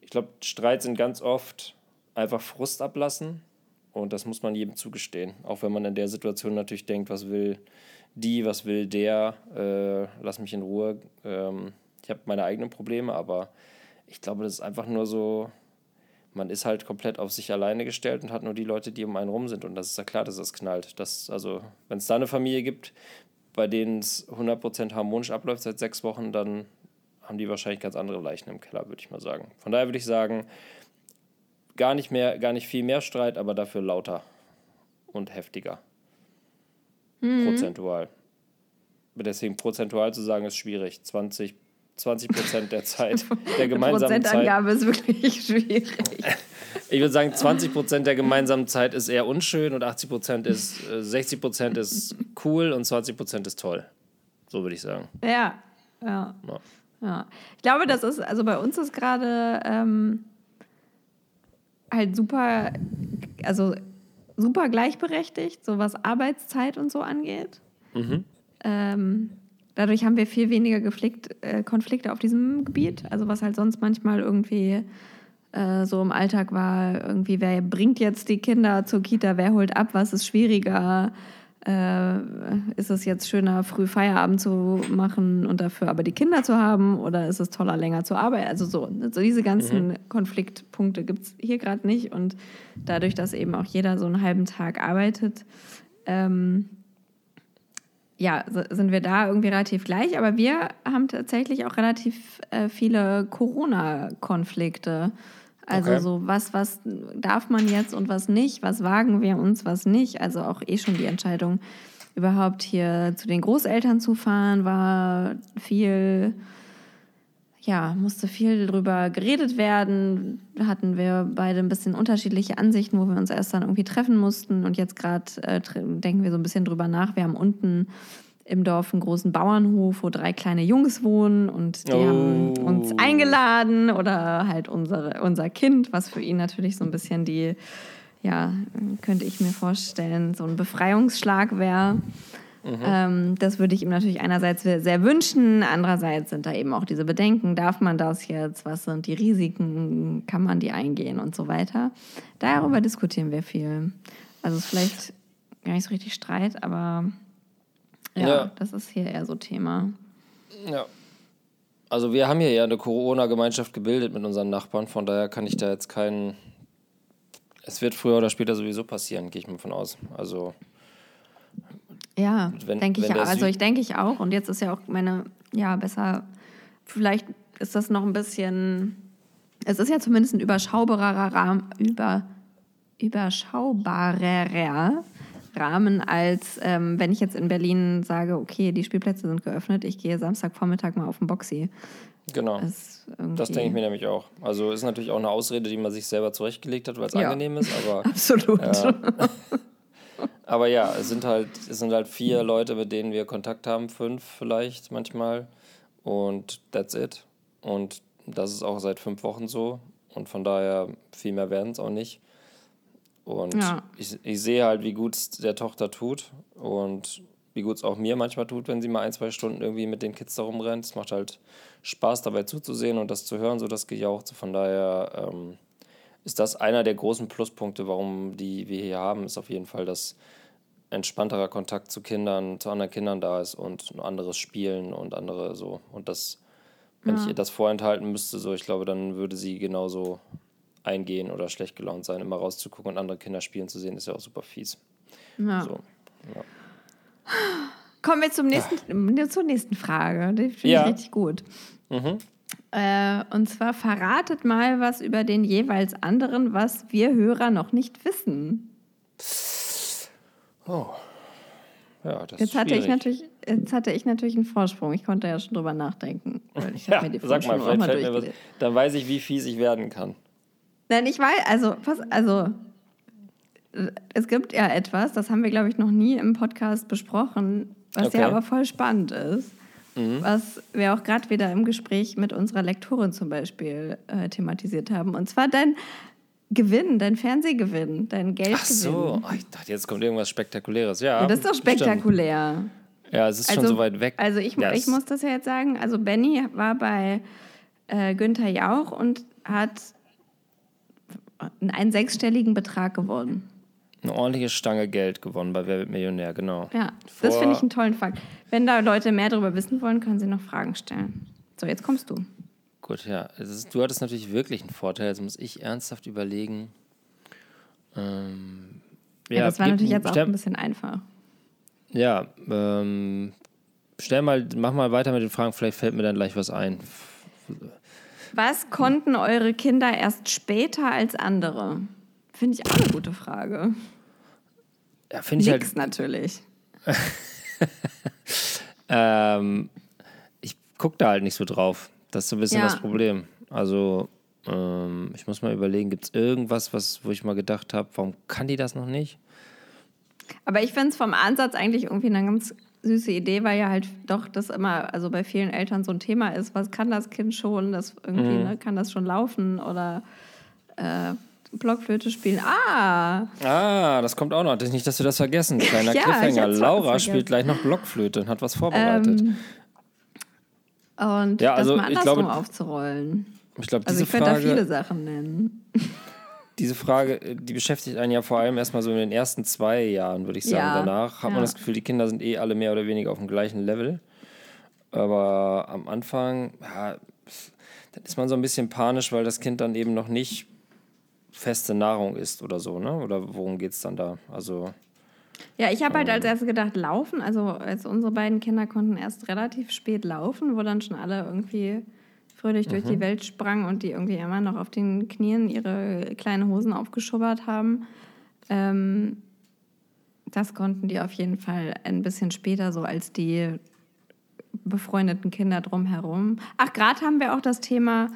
ich glaube, Streits sind ganz oft einfach Frust ablassen und das muss man jedem zugestehen. Auch wenn man in der Situation natürlich denkt, was will die, was will der, äh, lass mich in Ruhe. Ähm, ich habe meine eigenen Probleme, aber ich glaube, das ist einfach nur so, man ist halt komplett auf sich alleine gestellt und hat nur die Leute, die um einen rum sind. Und das ist ja klar, dass das knallt. Das, also, wenn es da eine Familie gibt, bei denen es 100% harmonisch abläuft seit sechs Wochen, dann haben die wahrscheinlich ganz andere Leichen im Keller, würde ich mal sagen. Von daher würde ich sagen, gar nicht mehr, gar nicht viel mehr Streit, aber dafür lauter. und heftiger. Mhm. Prozentual. Deswegen prozentual zu sagen, ist schwierig. 20 20 Prozent der Zeit der gemeinsamen Prozentangabe Zeit. ist wirklich schwierig. Ich würde sagen, 20 Prozent der gemeinsamen Zeit ist eher unschön und 80 Prozent ist, 60 äh, Prozent ist cool und 20 Prozent ist toll. So würde ich sagen. Ja, ja. ja. ja. Ich glaube, das ist, also bei uns ist gerade ähm, halt super, also super gleichberechtigt, so was Arbeitszeit und so angeht. Mhm. Ähm, dadurch haben wir viel weniger Geflikt, äh, Konflikte auf diesem Gebiet. Also was halt sonst manchmal irgendwie äh, so im Alltag war, irgendwie wer bringt jetzt die Kinder zur Kita, wer holt ab, was ist schwieriger, äh, ist es jetzt schöner, früh Feierabend zu machen und dafür aber die Kinder zu haben oder ist es toller, länger zu arbeiten? Also so, so diese ganzen mhm. Konfliktpunkte gibt es hier gerade nicht und dadurch, dass eben auch jeder so einen halben Tag arbeitet, ähm, ja, sind wir da irgendwie relativ gleich, aber wir haben tatsächlich auch relativ äh, viele Corona-Konflikte. Also okay. so, was, was darf man jetzt und was nicht, was wagen wir uns, was nicht. Also auch eh schon die Entscheidung, überhaupt hier zu den Großeltern zu fahren, war viel, ja, musste viel drüber geredet werden. Hatten wir beide ein bisschen unterschiedliche Ansichten, wo wir uns erst dann irgendwie treffen mussten. Und jetzt gerade äh, denken wir so ein bisschen drüber nach. Wir haben unten im Dorf einen großen Bauernhof, wo drei kleine Jungs wohnen und die oh. haben uns eingeladen oder halt unsere, unser Kind, was für ihn natürlich so ein bisschen die, ja, könnte ich mir vorstellen, so ein Befreiungsschlag wäre. Mhm. Ähm, das würde ich ihm natürlich einerseits sehr wünschen, andererseits sind da eben auch diese Bedenken, darf man das jetzt, was sind die Risiken, kann man die eingehen und so weiter. Darüber diskutieren wir viel. Also es ist vielleicht gar nicht so richtig Streit, aber ja, ja, das ist hier eher so Thema. Ja. Also wir haben hier ja eine Corona-Gemeinschaft gebildet mit unseren Nachbarn, von daher kann ich da jetzt keinen. Es wird früher oder später sowieso passieren, gehe ich mal von aus. Also. Ja, denke ich. Also ich denke ich auch. Und jetzt ist ja auch meine, ja, besser, vielleicht ist das noch ein bisschen. Es ist ja zumindest ein überschaubarer Rahmen, über, überschaubarer Rahmen, als ähm, wenn ich jetzt in Berlin sage, okay, die Spielplätze sind geöffnet, ich gehe Samstagvormittag mal auf den Boxy. Genau. Das, das denke ich mir nämlich auch. Also ist natürlich auch eine Ausrede, die man sich selber zurechtgelegt hat, weil es ja. angenehm ist, aber. Absolut. Äh, aber ja, es sind halt, es sind halt vier Leute, mit denen wir Kontakt haben, fünf vielleicht manchmal. Und that's it. Und das ist auch seit fünf Wochen so. Und von daher, viel mehr werden es auch nicht. Und ja. ich, ich sehe halt, wie gut es der Tochter tut und wie gut es auch mir manchmal tut, wenn sie mal ein, zwei Stunden irgendwie mit den Kids da rumrennt. Es macht halt Spaß, dabei zuzusehen und das zu hören, so das Gejauchze. Von daher ähm, ist das einer der großen Pluspunkte, warum die wir hier haben, ist auf jeden Fall, dass entspannterer Kontakt zu Kindern, zu anderen Kindern da ist und ein anderes Spielen und andere so. Und das, wenn ja. ich ihr das vorenthalten müsste, so, ich glaube, dann würde sie genauso eingehen oder schlecht gelaunt sein, immer rauszugucken und andere Kinder spielen zu sehen, ist ja auch super fies. Ja. So, ja. Kommen wir zum nächsten, ja. zur nächsten Frage. Die finde ich richtig gut. Mhm. Äh, und zwar verratet mal was über den jeweils anderen, was wir Hörer noch nicht wissen. Oh. Ja, das jetzt ist hatte ich natürlich, Jetzt hatte ich natürlich einen Vorsprung. Ich konnte ja schon drüber nachdenken. ich ja, mir die sag mal, vielleicht fällt mir was. Dann weiß ich, wie fies ich werden kann. Nein, ich weiß, also, pass, also, es gibt ja etwas, das haben wir, glaube ich, noch nie im Podcast besprochen, was okay. ja aber voll spannend ist. Mhm. Was wir auch gerade wieder im Gespräch mit unserer Lektorin zum Beispiel äh, thematisiert haben. Und zwar dein Gewinn, dein Fernsehgewinn, dein Geldgewinn. Ach so, oh, ich dachte, jetzt kommt irgendwas Spektakuläres. Ja, ja das ist doch spektakulär. Stimmt. Ja, es ist also, schon so weit weg. Also ich, yes. ich muss das ja jetzt sagen. Also Benny war bei äh, Günther Jauch und hat einen sechsstelligen Betrag gewonnen. Eine ordentliche Stange Geld gewonnen bei Wer wird Millionär, genau. Ja, Vor das finde ich einen tollen Fakt. Wenn da Leute mehr darüber wissen wollen, können sie noch Fragen stellen. So, jetzt kommst du. Gut, ja. Ist, du hattest natürlich wirklich einen Vorteil. Jetzt muss ich ernsthaft überlegen. Ähm, ja, ja, das war natürlich jetzt auch ein bisschen einfach. Ja, ähm, stell mal, mach mal weiter mit den Fragen, vielleicht fällt mir dann gleich was ein. Was konnten eure Kinder erst später als andere? Finde ich auch eine gute Frage. Ja, finde ich Nix halt. natürlich. Ähm, ich gucke da halt nicht so drauf. Das ist so ein bisschen Ja. das Problem. Also, ähm, ich muss mal überlegen, gibt es irgendwas, was, wo ich mal gedacht habe, warum kann die das noch nicht? Aber ich finde es vom Ansatz eigentlich irgendwie eine ganz süße Idee, weil ja halt doch das immer, also bei vielen Eltern so ein Thema ist, was kann das Kind schon, das irgendwie, Mhm. ne, kann das schon laufen oder äh, Blockflöte spielen. Ah, Ah, das kommt auch noch. Nicht, dass wir das vergessen. Kleiner Ja, Cliffhanger. Laura spielt gleich noch Blockflöte und hat was vorbereitet. ähm, und Ja, also das mal ich andersrum glaube, aufzurollen. ich glaube, Also ich könnte da viele Sachen nennen. diese Frage, die beschäftigt einen ja vor allem erstmal so in den ersten zwei Jahren, würde ich sagen. Ja, Danach hat ja. man das Gefühl, die Kinder sind eh alle mehr oder weniger auf dem gleichen Level. Aber am Anfang, ja, dann ist man so ein bisschen panisch, weil das Kind dann eben noch nicht feste Nahrung isst oder so, ne? Oder worum geht es dann da? Also, Ja, ich habe halt Ähm. als erstes gedacht, laufen. Also als unsere beiden Kinder konnten erst relativ spät laufen, wo dann schon alle irgendwie fröhlich durch Mhm. die Welt sprangen und die irgendwie immer noch auf den Knien ihre kleinen Hosen aufgeschubbert haben. Ähm, das konnten die auf jeden Fall ein bisschen später, so als die befreundeten Kinder drumherum. Ach, gerade haben wir auch das Thema,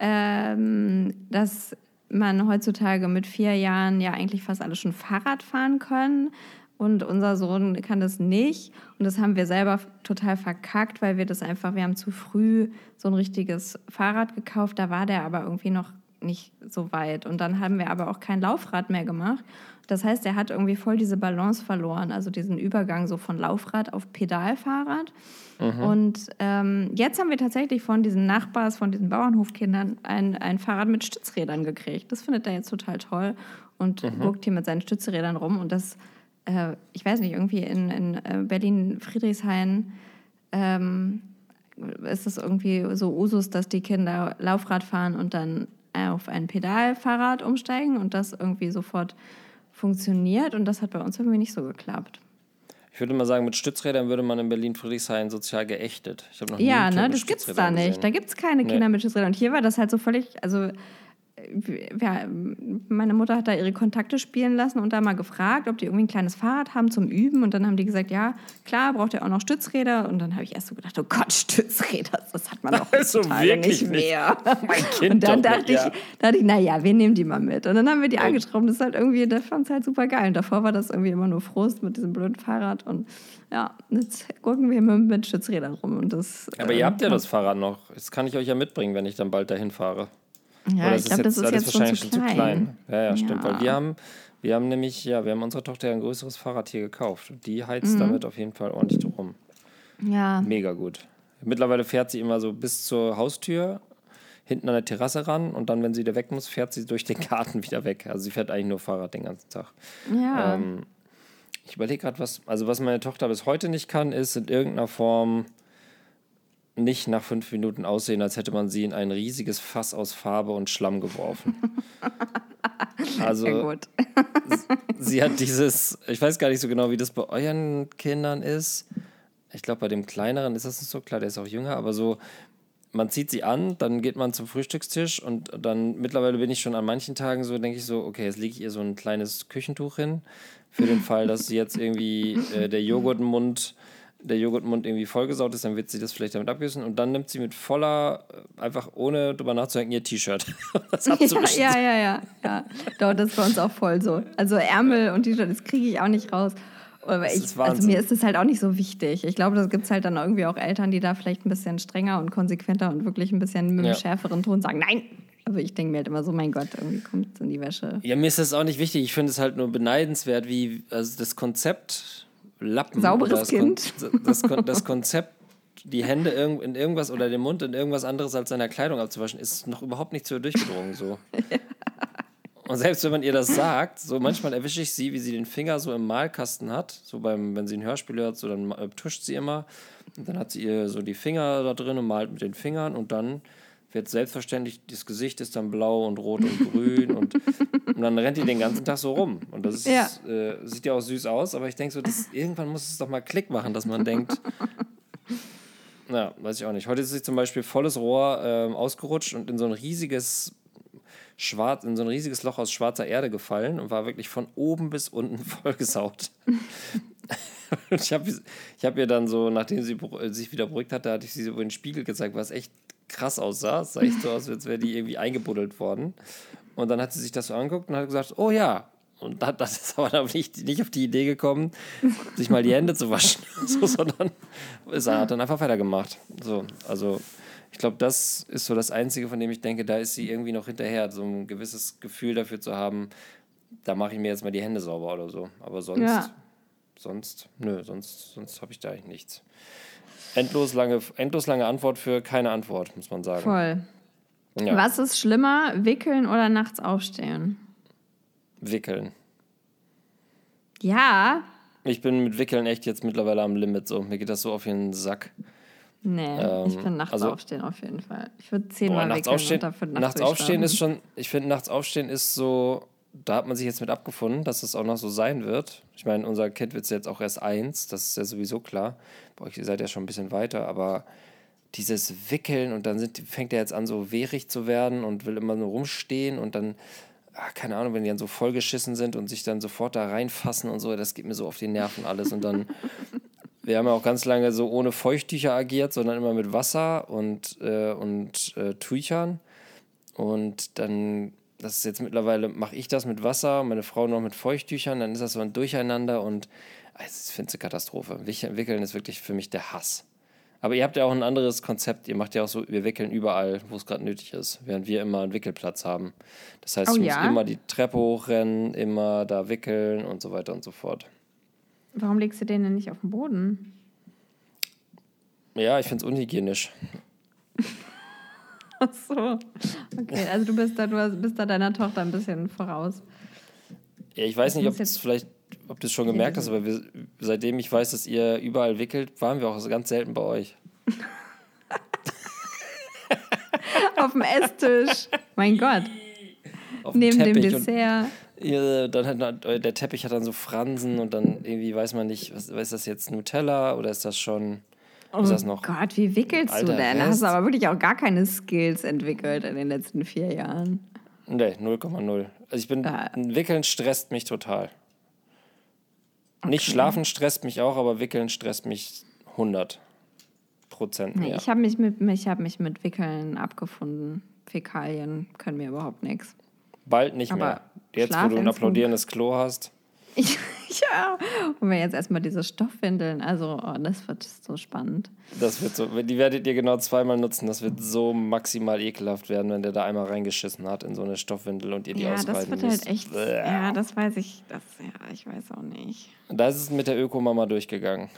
ähm, dass man heutzutage mit vier Jahren ja eigentlich fast alle schon Fahrrad fahren können. Und unser Sohn kann das nicht. Und das haben wir selber total verkackt, weil wir das einfach, wir haben zu früh so ein richtiges Fahrrad gekauft. Da war der aber irgendwie noch nicht so weit. Und dann haben wir aber auch kein Laufrad mehr gemacht. Das heißt, er hat irgendwie voll diese Balance verloren, also diesen Übergang so von Laufrad auf Pedalfahrrad. Und ähm, jetzt haben wir tatsächlich von diesen Nachbars, von diesen Bauernhofkindern ein, ein Fahrrad mit Stützrädern gekriegt. Das findet er jetzt total toll und guckt hier mit seinen Stützrädern rum. Und das, äh, ich weiß nicht, irgendwie in, in äh, Berlin-Friedrichshain ähm, ist es irgendwie so Usus, dass die Kinder Laufrad fahren und dann auf ein Pedalfahrrad umsteigen und das irgendwie sofort funktioniert. Und das hat bei uns irgendwie nicht so geklappt. ich würde mal sagen, mit Stützrädern würde man in Berlin-Friedrichshain sozial geächtet. Ich habe noch nie Ja, ne, das gibt's da nicht. gesehen. Da gibt's keine Nee. Kinder mit Stützrädern. Und hier war das halt so völlig, also ja, meine Mutter hat da ihre Kontakte spielen lassen und da mal gefragt, ob die irgendwie ein kleines Fahrrad haben zum Üben. Und dann haben die gesagt, ja, klar, braucht ihr auch noch Stützräder. Und dann habe ich erst so gedacht, oh Gott, Stützräder, das hat man doch Also wirklich nicht nicht. mehr. Mein Kind und dann dachte nicht, ich, ja. dachte ich, naja, wir nehmen die mal mit. Und dann haben wir die angeschraubt. Das ist halt irgendwie, der fand es halt super geil. Und davor war das irgendwie immer nur Frust mit diesem blöden Fahrrad. Und ja, jetzt gucken wir mit, mit Stützrädern rum. Und das, Aber äh, ihr habt ja das Fahrrad noch. Das kann ich euch ja mitbringen, wenn ich dann bald dahin fahre. Ja, Oder ich glaube, das ist jetzt schon zu klein. Ja, ja, stimmt. Ja. Weil wir haben, wir haben nämlich, ja, wir haben unserer Tochter ein größeres Fahrrad hier gekauft. Die Mhm. heizt damit auf jeden Fall ordentlich drum. Ja, Mega gut. Mittlerweile fährt sie immer so bis zur Haustür, hinten an der Terrasse ran und dann, wenn sie wieder weg muss, fährt sie durch den Garten wieder weg. Also sie fährt eigentlich nur Fahrrad den ganzen Tag. ja. Ähm, ich überlege gerade, was, also was meine Tochter bis heute nicht kann, ist in irgendeiner Form nicht nach fünf Minuten aussehen, als hätte man sie in ein riesiges Fass aus Farbe und Schlamm geworfen. Also ja, sie hat dieses, ich weiß gar nicht so genau, wie das bei euren Kindern ist. Ich glaube, bei dem kleineren ist das nicht so klar, der ist auch jünger, aber so, man zieht sie an, dann geht man zum Frühstückstisch und dann mittlerweile bin ich schon an manchen Tagen so, denke ich so, okay, jetzt lege ich ihr so ein kleines Küchentuch hin, für den Fall, dass sie jetzt irgendwie äh, der Joghurtmund der Joghurtmund irgendwie vollgesaut ist, dann wird sie das vielleicht damit abgießen und dann nimmt sie mit voller, äh, einfach ohne drüber nachzudenken, ihr T-Shirt. Ja, ja, ja, ja, ja. Doch, das ist bei uns auch voll so. Also Ärmel und T-Shirt, das kriege ich auch nicht raus. Ich, also mir ist das halt auch nicht so wichtig. Ich glaube, das gibt es halt dann irgendwie auch Eltern, die da vielleicht ein bisschen strenger und konsequenter und wirklich ein bisschen mit einem Ja. schärferen Ton sagen, nein. Aber ich denke mir halt immer so, mein Gott, irgendwie kommt es in die Wäsche. Ja, mir ist das auch nicht wichtig. Ich finde es halt nur beneidenswert, wie also das Konzept Lappen. Sauberes das Kind. Kon das, Kon das Konzept, die Hände in irgendwas oder den Mund in irgendwas anderes als seiner Kleidung abzuwaschen, ist noch überhaupt nicht so durchgedrungen. So. Und selbst wenn man ihr das sagt, so manchmal erwische ich sie, wie sie den Finger so im Malkasten hat. So beim, wenn sie ein Hörspiel hört, so dann äh, tuscht sie immer. Und dann hat sie ihr so die Finger da drin und malt mit den Fingern und dann wird selbstverständlich, das Gesicht ist dann blau und rot und grün und, und dann rennt die den ganzen Tag so rum. Und das ist, Ja. äh, sieht ja auch süß aus, aber ich denke so, das, irgendwann muss es doch mal Klick machen, dass man denkt, ja, weiß ich auch nicht. Heute ist sie zum Beispiel volles Rohr ähm, ausgerutscht und in so ein riesiges schwarz, in so ein riesiges Loch aus schwarzer Erde gefallen und war wirklich von oben bis unten vollgesaut. ich habe ich hab ihr dann so, nachdem sie sich wieder beruhigt hatte, hatte ich sie so über den Spiegel gezeigt, was echt krass aussah. Es sah echt so aus, als wäre die irgendwie eingebuddelt worden. Und dann hat sie sich das so angeguckt und hat gesagt, oh ja. Und dann das ist aber nicht, nicht auf die Idee gekommen, sich mal die Hände zu waschen, so, sondern es hat dann einfach weitergemacht. So, also ich glaube, das ist so das Einzige, von dem ich denke, da ist sie irgendwie noch hinterher, so ein gewisses Gefühl dafür zu haben, da mache ich mir jetzt mal die Hände sauber oder so. Aber sonst, ja. sonst, nö, sonst, sonst habe ich da eigentlich nichts. Endlos lange, endlos lange Antwort für keine Antwort, muss man sagen. Voll. Ja. Was ist schlimmer, wickeln oder nachts aufstehen? Wickeln. Ja. Ich bin mit Wickeln echt jetzt mittlerweile am Limit. So. Mir geht das so auf den Sack. Nee, ähm, ich bin nachts also, aufstehen auf jeden Fall. Ich würde zehnmal nachts wickeln aufstehen, nachts, nachts aufstehen ist schon, ich finde, nachts aufstehen ist so, da hat man sich jetzt mit abgefunden, dass es auch noch so sein wird. Ich meine, unser Kind wird jetzt auch erst eins, das ist ja sowieso klar. Bei euch seid ja schon ein bisschen weiter, aber dieses Wickeln und dann sind, fängt er jetzt an, so wehrig zu werden und will immer nur rumstehen und dann, ach, keine Ahnung, wenn die dann so vollgeschissen sind und sich dann sofort da reinfassen und so, das geht mir so auf die Nerven alles. Und dann, wir haben ja auch ganz lange so ohne Feuchttücher agiert, sondern immer mit Wasser und, äh, und äh, Tüchern. Und dann, das ist jetzt mittlerweile, mache ich das mit Wasser, meine Frau noch mit Feuchttüchern, dann ist das so ein Durcheinander und ich finde es eine Katastrophe. Wickeln ist wirklich für mich der Hass. Aber ihr habt ja auch ein anderes Konzept. Ihr macht ja auch so, wir wickeln überall, wo es gerade nötig ist, während wir immer einen Wickelplatz haben. Das heißt, oh, ich ja? muss immer die Treppe hochrennen, immer da wickeln und so weiter und so fort. Warum legst du den denn nicht auf den Boden? Ja, ich finde es unhygienisch. Ach so. Okay, also du bist da, du bist da deiner Tochter ein bisschen voraus. Ja, ich weiß nicht, ob es vielleicht ob du es schon gemerkt hast, aber wir, seitdem ich weiß, dass ihr überall wickelt, waren wir auch ganz selten bei euch. Auf dem Esstisch. Mein Gott. Auf Neben dem, Dessert. Ihr, dann hat, der Teppich hat dann so Fransen und dann irgendwie weiß man nicht, was, ist das jetzt Nutella oder ist das schon. Oh ist das noch Gott, wie wickelst du denn? Da hast du aber wirklich auch gar keine Skills entwickelt in den letzten vier Jahren. Nee, 0,0. Also ich bin, ah. Wickeln stresst mich total. Okay. Nicht schlafen stresst mich auch, aber wickeln stresst mich 100 Prozent mehr. Nee, ich habe mich, mit, hab mich mit Wickeln abgefunden. Fäkalien können mir überhaupt nichts. Bald nicht aber mehr. Jetzt, wo du ein applaudierendes Klo hast. ja, und wir jetzt erstmal diese Stoffwindeln, also oh, das wird so spannend. Das wird so, die werdet ihr genau zweimal nutzen. Das wird so maximal ekelhaft werden, wenn der da einmal reingeschissen hat in so eine Stoffwindel und ihr die ja, ausreiten das wird halt echt, Ja, das weiß ich, das, ja, ich weiß auch nicht. Da ist es mit der Ökomama durchgegangen.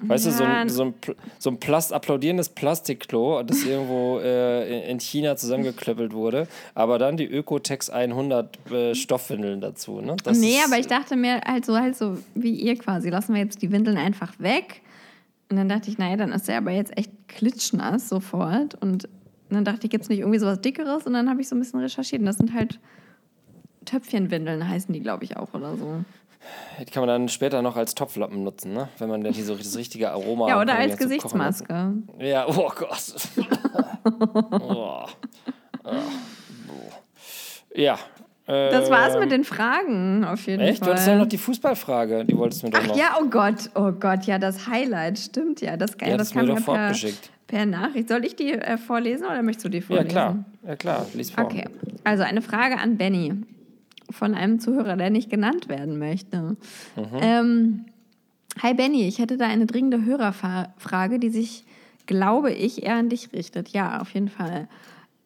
Weißt ja. du, so ein, so ein, so ein Plast, applaudierendes Plastikklo, das irgendwo äh, in China zusammengeklöppelt wurde, aber dann die Ökotex 100 äh, Stoffwindeln dazu. Ne? Das nee, aber ich dachte mir halt so, halt so wie ihr quasi, lassen wir jetzt die Windeln einfach weg. Und dann dachte ich, naja, dann ist der aber jetzt echt klitschnass sofort. Und dann dachte ich, gibt es nicht irgendwie sowas Dickeres? Und dann habe ich so ein bisschen recherchiert. Und das sind halt Töpfchenwindeln, heißen die, glaube ich, auch oder so. Die kann man dann später noch als Topflappen nutzen, ne? wenn man dann hier so das richtige Aroma Ja, oder als Gesichtsmaske. Ja, oh Gott. oh. Oh. Ja. Das war's mit den Fragen, auf jeden echt? Fall. Echt? Du hattest ja noch die Fußballfrage, die wolltest du mir doch Ach, noch. ja, oh Gott, oh Gott, ja, das Highlight, stimmt ja. Das, ja, das kam mir doch per, per Nachricht. Soll ich die äh, vorlesen oder möchtest du die vorlesen? Ja, klar, ja, klar. lies vor. Okay, also eine Frage an Benny von einem Zuhörer, der nicht genannt werden möchte. Mhm. Ähm, hi Benny, ich hätte da eine dringende Hörerfrage, die sich, glaube ich, eher an dich richtet. Ja, auf jeden Fall.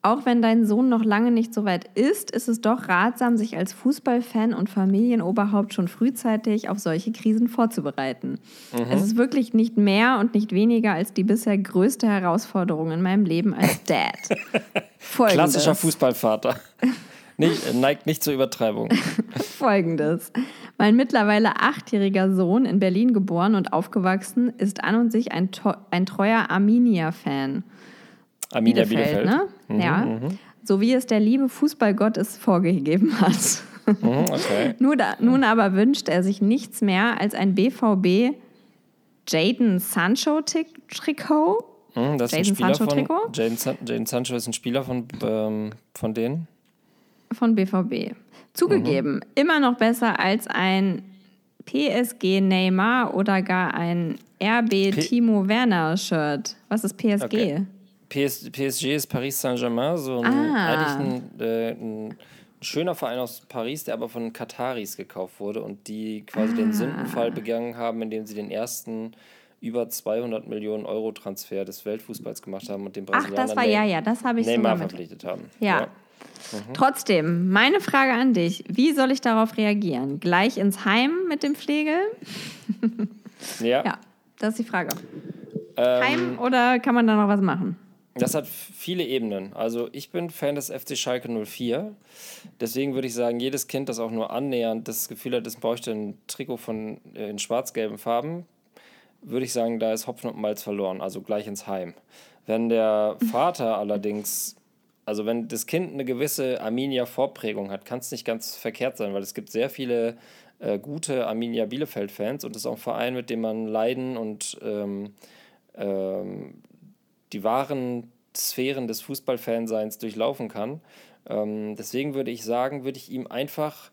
Auch wenn dein Sohn noch lange nicht so weit ist, ist es doch ratsam, sich als Fußballfan und Familienoberhaupt schon frühzeitig auf solche Krisen vorzubereiten. Mhm. Es ist wirklich nicht mehr und nicht weniger als die bisher größte Herausforderung in meinem Leben als Dad. Klassischer Fußballvater. Nicht, neigt nicht zur Übertreibung. Folgendes. Mein mittlerweile achtjähriger Sohn, in Berlin geboren und aufgewachsen, ist an und sich ein, ein treuer Arminia-Fan. Arminia Bielefeld, Bielefeld. ne? Mhm, ja. Mhm. So wie es der liebe Fußballgott es vorgegeben hat. Mhm, okay. nun, nun aber wünscht er sich nichts mehr als ein BVB Jaden Sancho-Trikot. Mhm, das ist Jaden ein Spieler Sancho von, Jaden, Jaden Sancho ist ein Spieler von, ähm, von denen. Von BVB. Zugegeben, mhm. immer noch besser als ein PSG Neymar oder gar ein RB P Timo Werner Shirt. Was ist PSG? Okay. PS PSG ist Paris Saint-Germain, so ein, ah. eigentlich ein, äh, ein, schöner Verein aus Paris, der aber von Kataris gekauft wurde und die quasi ah. den Sündenfall begangen haben, indem sie den ersten über 200 Millionen Euro Transfer des Weltfußballs gemacht haben und den Brasilianer Ach, das war ja, ja, das ich Neymar verpflichtet haben. Ja. ja. Mhm. Trotzdem, meine Frage an dich: Wie soll ich darauf reagieren? Gleich ins Heim mit dem Flegel? ja. Ja, das ist die Frage. Ähm, Heim oder kann man da noch was machen? Das hat viele Ebenen. Also ich bin Fan des FC Schalke 04. Deswegen würde ich sagen, jedes Kind, das auch nur annähernd das Gefühl hat, es bräuchte ein Trikot von, äh, in schwarz-gelben Farben, würde ich sagen, da ist Hopfen und Malz verloren, also gleich ins Heim. Wenn der Vater allerdings, also wenn das Kind eine gewisse Arminia-Vorprägung hat, kann es nicht ganz verkehrt sein, weil es gibt sehr viele äh, gute Arminia Bielefeld-Fans und das ist auch ein Verein, mit dem man leiden und ähm, ähm, die wahren Sphären des Fußballfanseins durchlaufen kann. Ähm, deswegen würde ich sagen, würde ich ihm einfach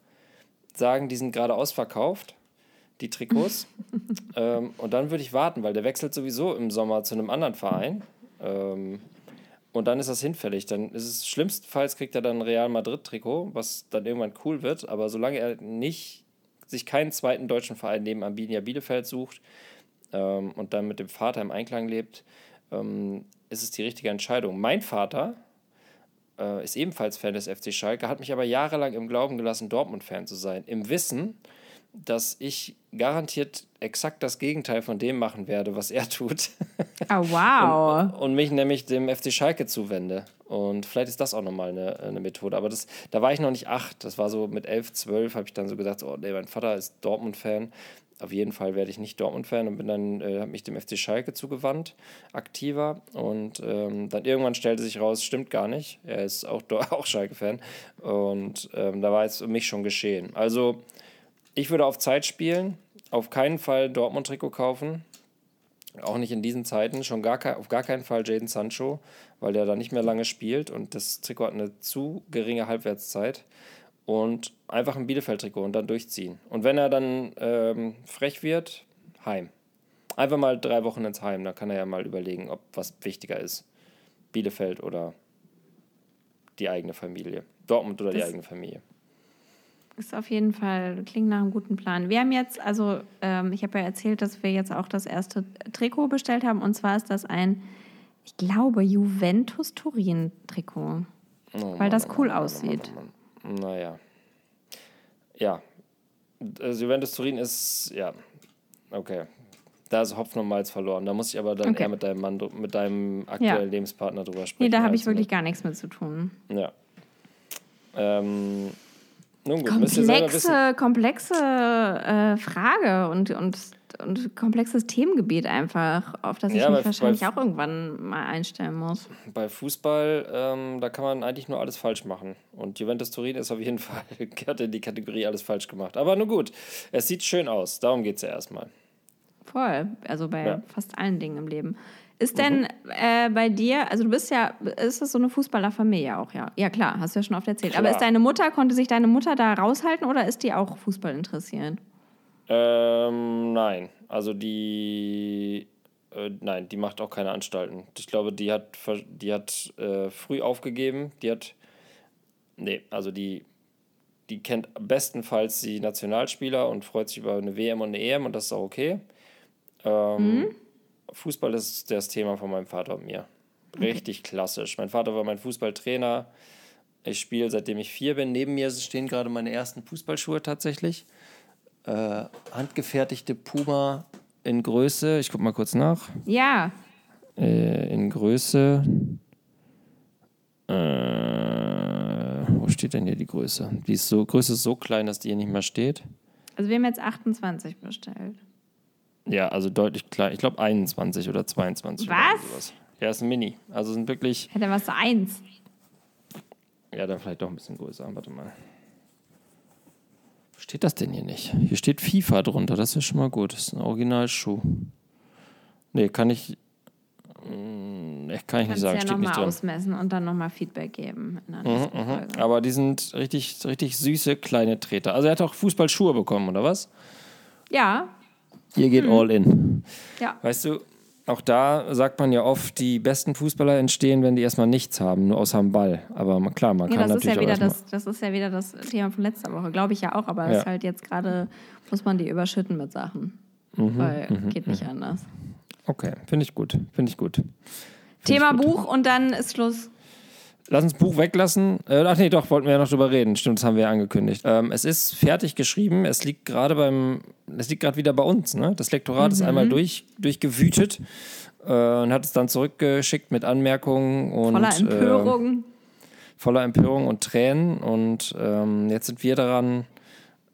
sagen, die sind gerade ausverkauft die Trikots. ähm, und dann würde ich warten, weil der wechselt sowieso im Sommer zu einem anderen Verein. Ähm, und dann ist das hinfällig. Dann ist es schlimmstenfalls kriegt er dann ein Real Madrid-Trikot, was dann irgendwann cool wird. Aber solange er nicht sich keinen zweiten deutschen Verein neben Arminia Bielefeld sucht ähm, und dann mit dem Vater im Einklang lebt, ähm, ist es die richtige Entscheidung. Mein Vater äh, ist ebenfalls Fan des FC Schalke, hat mich aber jahrelang im Glauben gelassen, Dortmund-Fan zu sein. Im Wissen, dass ich garantiert exakt das Gegenteil von dem machen werde, was er tut. Oh, wow. und, und, mich nämlich dem FC Schalke zuwende. Und vielleicht ist das auch nochmal eine, eine Methode. Aber das, da war ich noch nicht acht. Das war so mit elf, zwölf, habe ich dann so gesagt, oh nee, mein Vater ist Dortmund-Fan. Auf jeden Fall werde ich nicht Dortmund-Fan und bin dann, äh, habe mich dem FC Schalke zugewandt, aktiver. Und ähm, dann irgendwann stellte sich raus, stimmt gar nicht. Er ist auch, auch Schalke-Fan. Und ähm, da war es für mich schon geschehen. Also ich würde auf Zeit spielen, auf keinen Fall Dortmund-Trikot kaufen. Auch nicht in diesen Zeiten, schon gar auf gar keinen Fall Jaden Sancho, weil der da nicht mehr lange spielt und das Trikot hat eine zu geringe Halbwertszeit. Und einfach ein Bielefeld-Trikot und dann durchziehen. Und wenn er dann ähm, frech wird, heim. Einfach mal drei Wochen ins Heim, da kann er ja mal überlegen, ob was wichtiger ist. Bielefeld oder die eigene Familie. Dortmund oder das, die eigene Familie. Ist auf jeden Fall, klingt nach einem guten Plan. Wir haben jetzt, also ähm, ich habe ja erzählt, dass wir jetzt auch das erste Trikot bestellt haben. Und zwar ist das ein, ich glaube, Juventus Turin-Trikot. Oh, weil das cool Mann, aussieht. Mann, Mann, naja. Ja. Also Juventus Turin ist, ja, okay. Da ist Hopfen und Malz verloren. Da muss ich aber dann okay. eher mit deinem Mann, mit deinem aktuellen ja. Lebenspartner drüber sprechen. Nee, da habe ich wirklich mit. gar nichts mit zu tun. Ja. Ähm, gut, komplexe, komplexe äh, Frage und, und, und komplexes Themengebiet einfach, auf das ja, ich mich wahrscheinlich auch irgendwann mal einstellen muss. Bei Fußball, ähm, da kann man eigentlich nur alles falsch machen. Und Juventus Turin ist auf jeden Fall, gehört in die Kategorie alles falsch gemacht. Aber nun gut, es sieht schön aus. Darum geht es ja erstmal. Voll, also bei ja. fast allen Dingen im Leben. Ist denn mhm. äh, bei dir, also du bist ja, ist das so eine Fußballerfamilie auch, ja? Ja, klar, hast du ja schon oft erzählt. Klar. Aber ist deine Mutter, konnte sich deine Mutter da raushalten oder ist die auch Fußball interessiert? Ähm, nein. Also die, äh, nein, die macht auch keine Anstalten. Ich glaube, die hat, die hat äh, früh aufgegeben. Die hat, nee, also die, die kennt bestenfalls die Nationalspieler und freut sich über eine WM und eine EM und das ist auch okay. Ähm, mhm Fußball ist das Thema von meinem Vater und mir. Richtig okay. klassisch. Mein Vater war mein Fußballtrainer. Ich spiele seitdem ich vier bin. Neben mir stehen gerade meine ersten Fußballschuhe tatsächlich. Äh, handgefertigte Puma in Größe. Ich gucke mal kurz nach. Ja. Äh, in Größe. Äh, wo steht denn hier die Größe? Die ist so, Größe ist so klein, dass die hier nicht mehr steht. Also wir haben jetzt 28 bestellt. Ja, also deutlich klein. Ich glaube 21 oder 22. Was? Oder sowas. Ja, ist ein Mini. Also sind wirklich. Hätte was eins. Ja, dann vielleicht doch ein bisschen größer. Warte mal. Wo steht das denn hier nicht? Hier steht FIFA drunter. Das ist schon mal gut. Das ist ein Originalschuh. Nee, kann ich. Mm, ich kann ich nicht sagen, ja steht nicht nochmal drin. ausmessen und dann nochmal Feedback geben Mhm, Folge. Aber die sind richtig, richtig süße kleine Treter. Also er hat auch Fußballschuhe bekommen, oder was? Ja, Ihr geht all in. ja. Weißt du, auch da sagt man ja oft, die besten Fußballer entstehen, wenn die erstmal nichts haben, nur außer dem Ball. Aber klar, man Ja, kann das ist ja natürlich wieder das, das ist ja wieder das Thema von letzter Woche, glaube ich ja auch, aber es Ja. ist halt jetzt gerade, muss man die überschütten mit Sachen. Mhm, Weil geht nicht anders. Okay, finde ich gut, finde ich gut. Find Thema ich gut. Buch und dann ist Schluss. Lass uns Buch weglassen. Äh, ach nee, doch, wollten wir ja noch drüber reden. Stimmt, das haben wir ja angekündigt. Ähm, es ist fertig geschrieben. Es liegt gerade beim, es liegt gerade wieder bei uns. Ne? Das Lektorat ist Mhm. einmal durch, durchgewütet äh, und hat es dann zurückgeschickt mit Anmerkungen und Voller äh, Empörung. voller Empörung und Tränen. Und ähm, jetzt sind wir daran,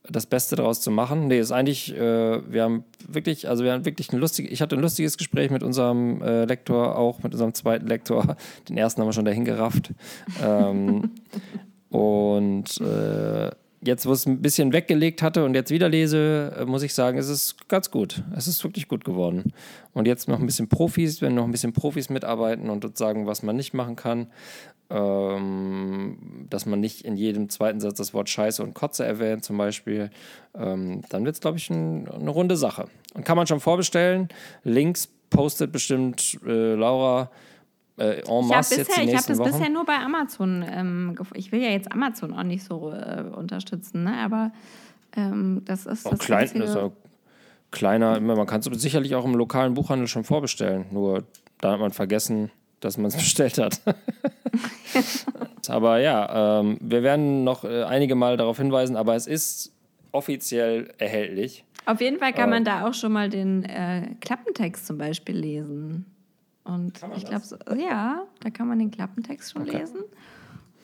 das Beste daraus zu machen. Nee, ist eigentlich, äh, wir haben wirklich, also wir haben wirklich ein lustiges, ich hatte ein lustiges Gespräch mit unserem äh, Lektor, auch mit unserem zweiten Lektor. Den ersten haben wir schon dahin gerafft. ähm, und äh, jetzt, wo es ein bisschen weggelegt hatte und jetzt wieder lese, äh, muss ich sagen, es ist ganz gut. Es ist wirklich gut geworden. Und jetzt noch ein bisschen Profis, wenn noch ein bisschen Profis mitarbeiten und uns sagen, was man nicht machen kann. Ähm, dass man nicht in jedem zweiten Satz das Wort Scheiße und Kotze erwähnt, zum Beispiel, ähm, dann wird es, glaube ich, ein, eine runde Sache. Und kann man schon vorbestellen. Links postet bestimmt äh, Laura äh, en Ich habe masse ich hab nächsten das Wochen. bisher nur bei Amazon ähm, Ich will ja jetzt Amazon auch nicht so äh, unterstützen, ne? aber ähm, das ist das klein, einzige- ist auch kleiner, man kann es sicherlich auch im lokalen Buchhandel schon vorbestellen. Nur da hat man vergessen, dass man es bestellt hat. aber ja, ähm, wir werden noch äh, einige Mal darauf hinweisen, aber es ist offiziell erhältlich. Auf jeden Fall kann Äh. man da auch schon mal den äh, Klappentext zum Beispiel lesen. Und ich glaube, so, ja, da kann man den Klappentext schon Okay. lesen.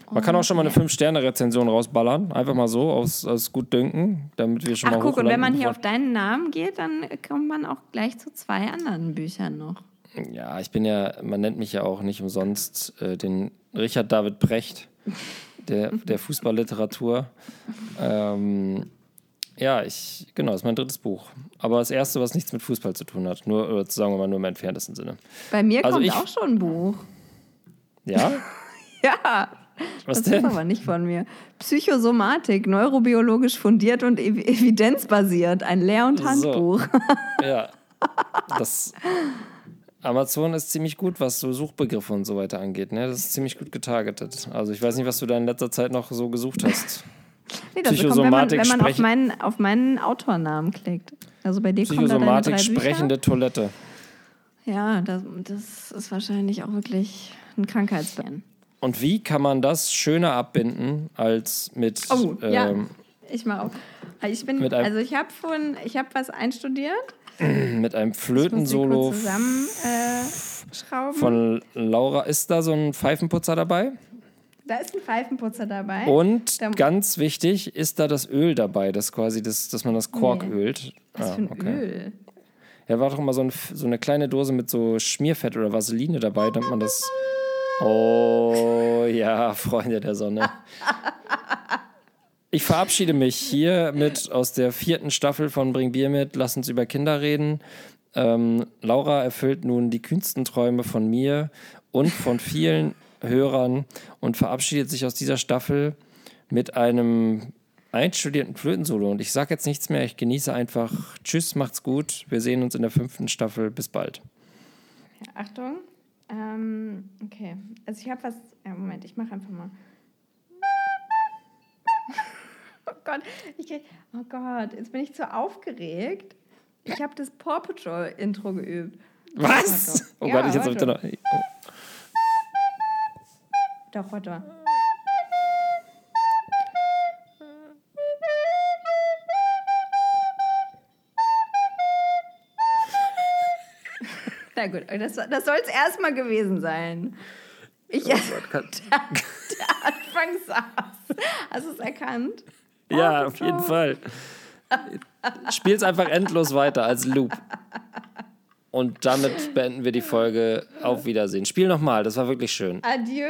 Man kann auch schon mal eine 5-Sterne-Rezension rausballern. Einfach mal so, aus, aus Gutdünken, damit wir schon Ach mal guck, und wenn man hier auf deinen Namen geht, dann kommt man auch gleich zu zwei anderen Büchern noch. Ja, ich bin ja, man nennt mich ja auch nicht umsonst äh, den Richard David Brecht der, der Fußballliteratur. Ähm, ja, ich, genau, das ist mein drittes Buch. Aber das erste, was nichts mit Fußball zu tun hat. Nur, oder sagen wir mal, nur im entferntesten Sinne. Bei mir Also kommt ich- auch schon ein Buch. Ja? Ja, Was das denn? ist aber nicht von mir. Psychosomatik, neurobiologisch fundiert und ev evidenzbasiert. Ein Lehr- und So. Handbuch. Ja. Das. Amazon ist ziemlich gut, was so Suchbegriffe und so weiter angeht. Ne? Das ist ziemlich gut getargetet. Also ich weiß nicht, was du da in letzter Zeit noch so gesucht hast. Nee, das kommt, wenn man, Psychosomatik wenn man auf, meinen, auf meinen Autornamen klickt. Also bei dir da Psychosomatik, drei Bücher. sprechende Toilette. Ja, das, das ist wahrscheinlich auch wirklich ein Krankheitsbein. Und wie kann man das schöner abbinden als mit, Oh, ja. ähm, Ich mal auf. Ich bin, also ich habe von, ich habe was einstudiert. mit einem Flötensolo zusammen äh, von Laura? Ist da so ein Pfeifenputzer dabei? da ist ein Pfeifenputzer dabei. Und Da- ganz wichtig, ist da das Öl dabei, das quasi das, dass man das Kork Nee. ölt? was Ah, für ein okay. Öl. Ja, war doch immer so, ein, so eine kleine Dose mit so Schmierfett oder Vaseline dabei, damit man das. Oh ja, Freunde der Sonne. Ich verabschiede mich hier mit aus der vierten Staffel von Bring Bier mit, lass uns über Kinder reden. Ähm, Laura erfüllt nun die kühnsten Träume von mir und von vielen Hörern und verabschiedet sich aus dieser Staffel mit einem einstudierten Flötensolo. Und ich sage jetzt nichts mehr, ich genieße einfach. Tschüss, macht's gut. Wir sehen uns in der fünften Staffel. Bis bald. Achtung. Ähm, okay. Also ich habe was. Ja, Moment, ich mache einfach mal. Oh Gott, ich oh Gott, jetzt bin ich zu aufgeregt. Ich habe das Paw Patrol Intro geübt. Was? Oh Ja, Gott, ich jetzt warte. noch. Oh. Doch, warte. Na gut, das, das soll es erstmal gewesen sein. Ich, Oh Kann- der Anfang saß. Hast du es erkannt? Ja, Paw auf jeden. Fall. Spiel's einfach endlos weiter als Loop. Und damit beenden wir die Folge. Auf Wiedersehen. Spiel nochmal, das war wirklich schön. Adieu.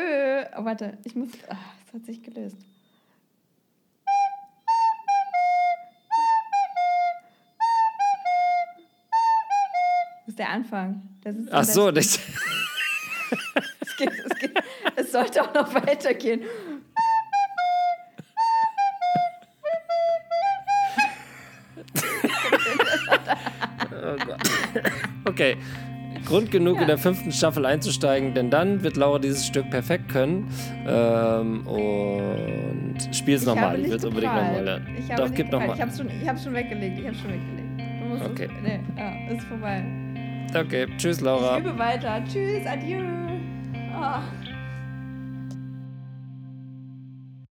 Oh, warte, ich muss. Ach, es hat sich gelöst. Das ist der Anfang. Das ist Ach so, das, das, es, geht, es, geht, es sollte auch noch weitergehen. okay. Grund genug, ja. in der fünften Staffel einzusteigen, denn dann wird Laura dieses Stück perfekt können. Ähm, und spiel es nochmal. Ich will es unbedingt nochmal lernen. Ich Doch, gib nochmal. Ich hab's schon, schon weggelegt. Ich hab's schon weggelegt. okay. Es, nee, ja, ist vorbei. Okay, tschüss, Laura. Ich übe weiter. Tschüss, adieu. Oh.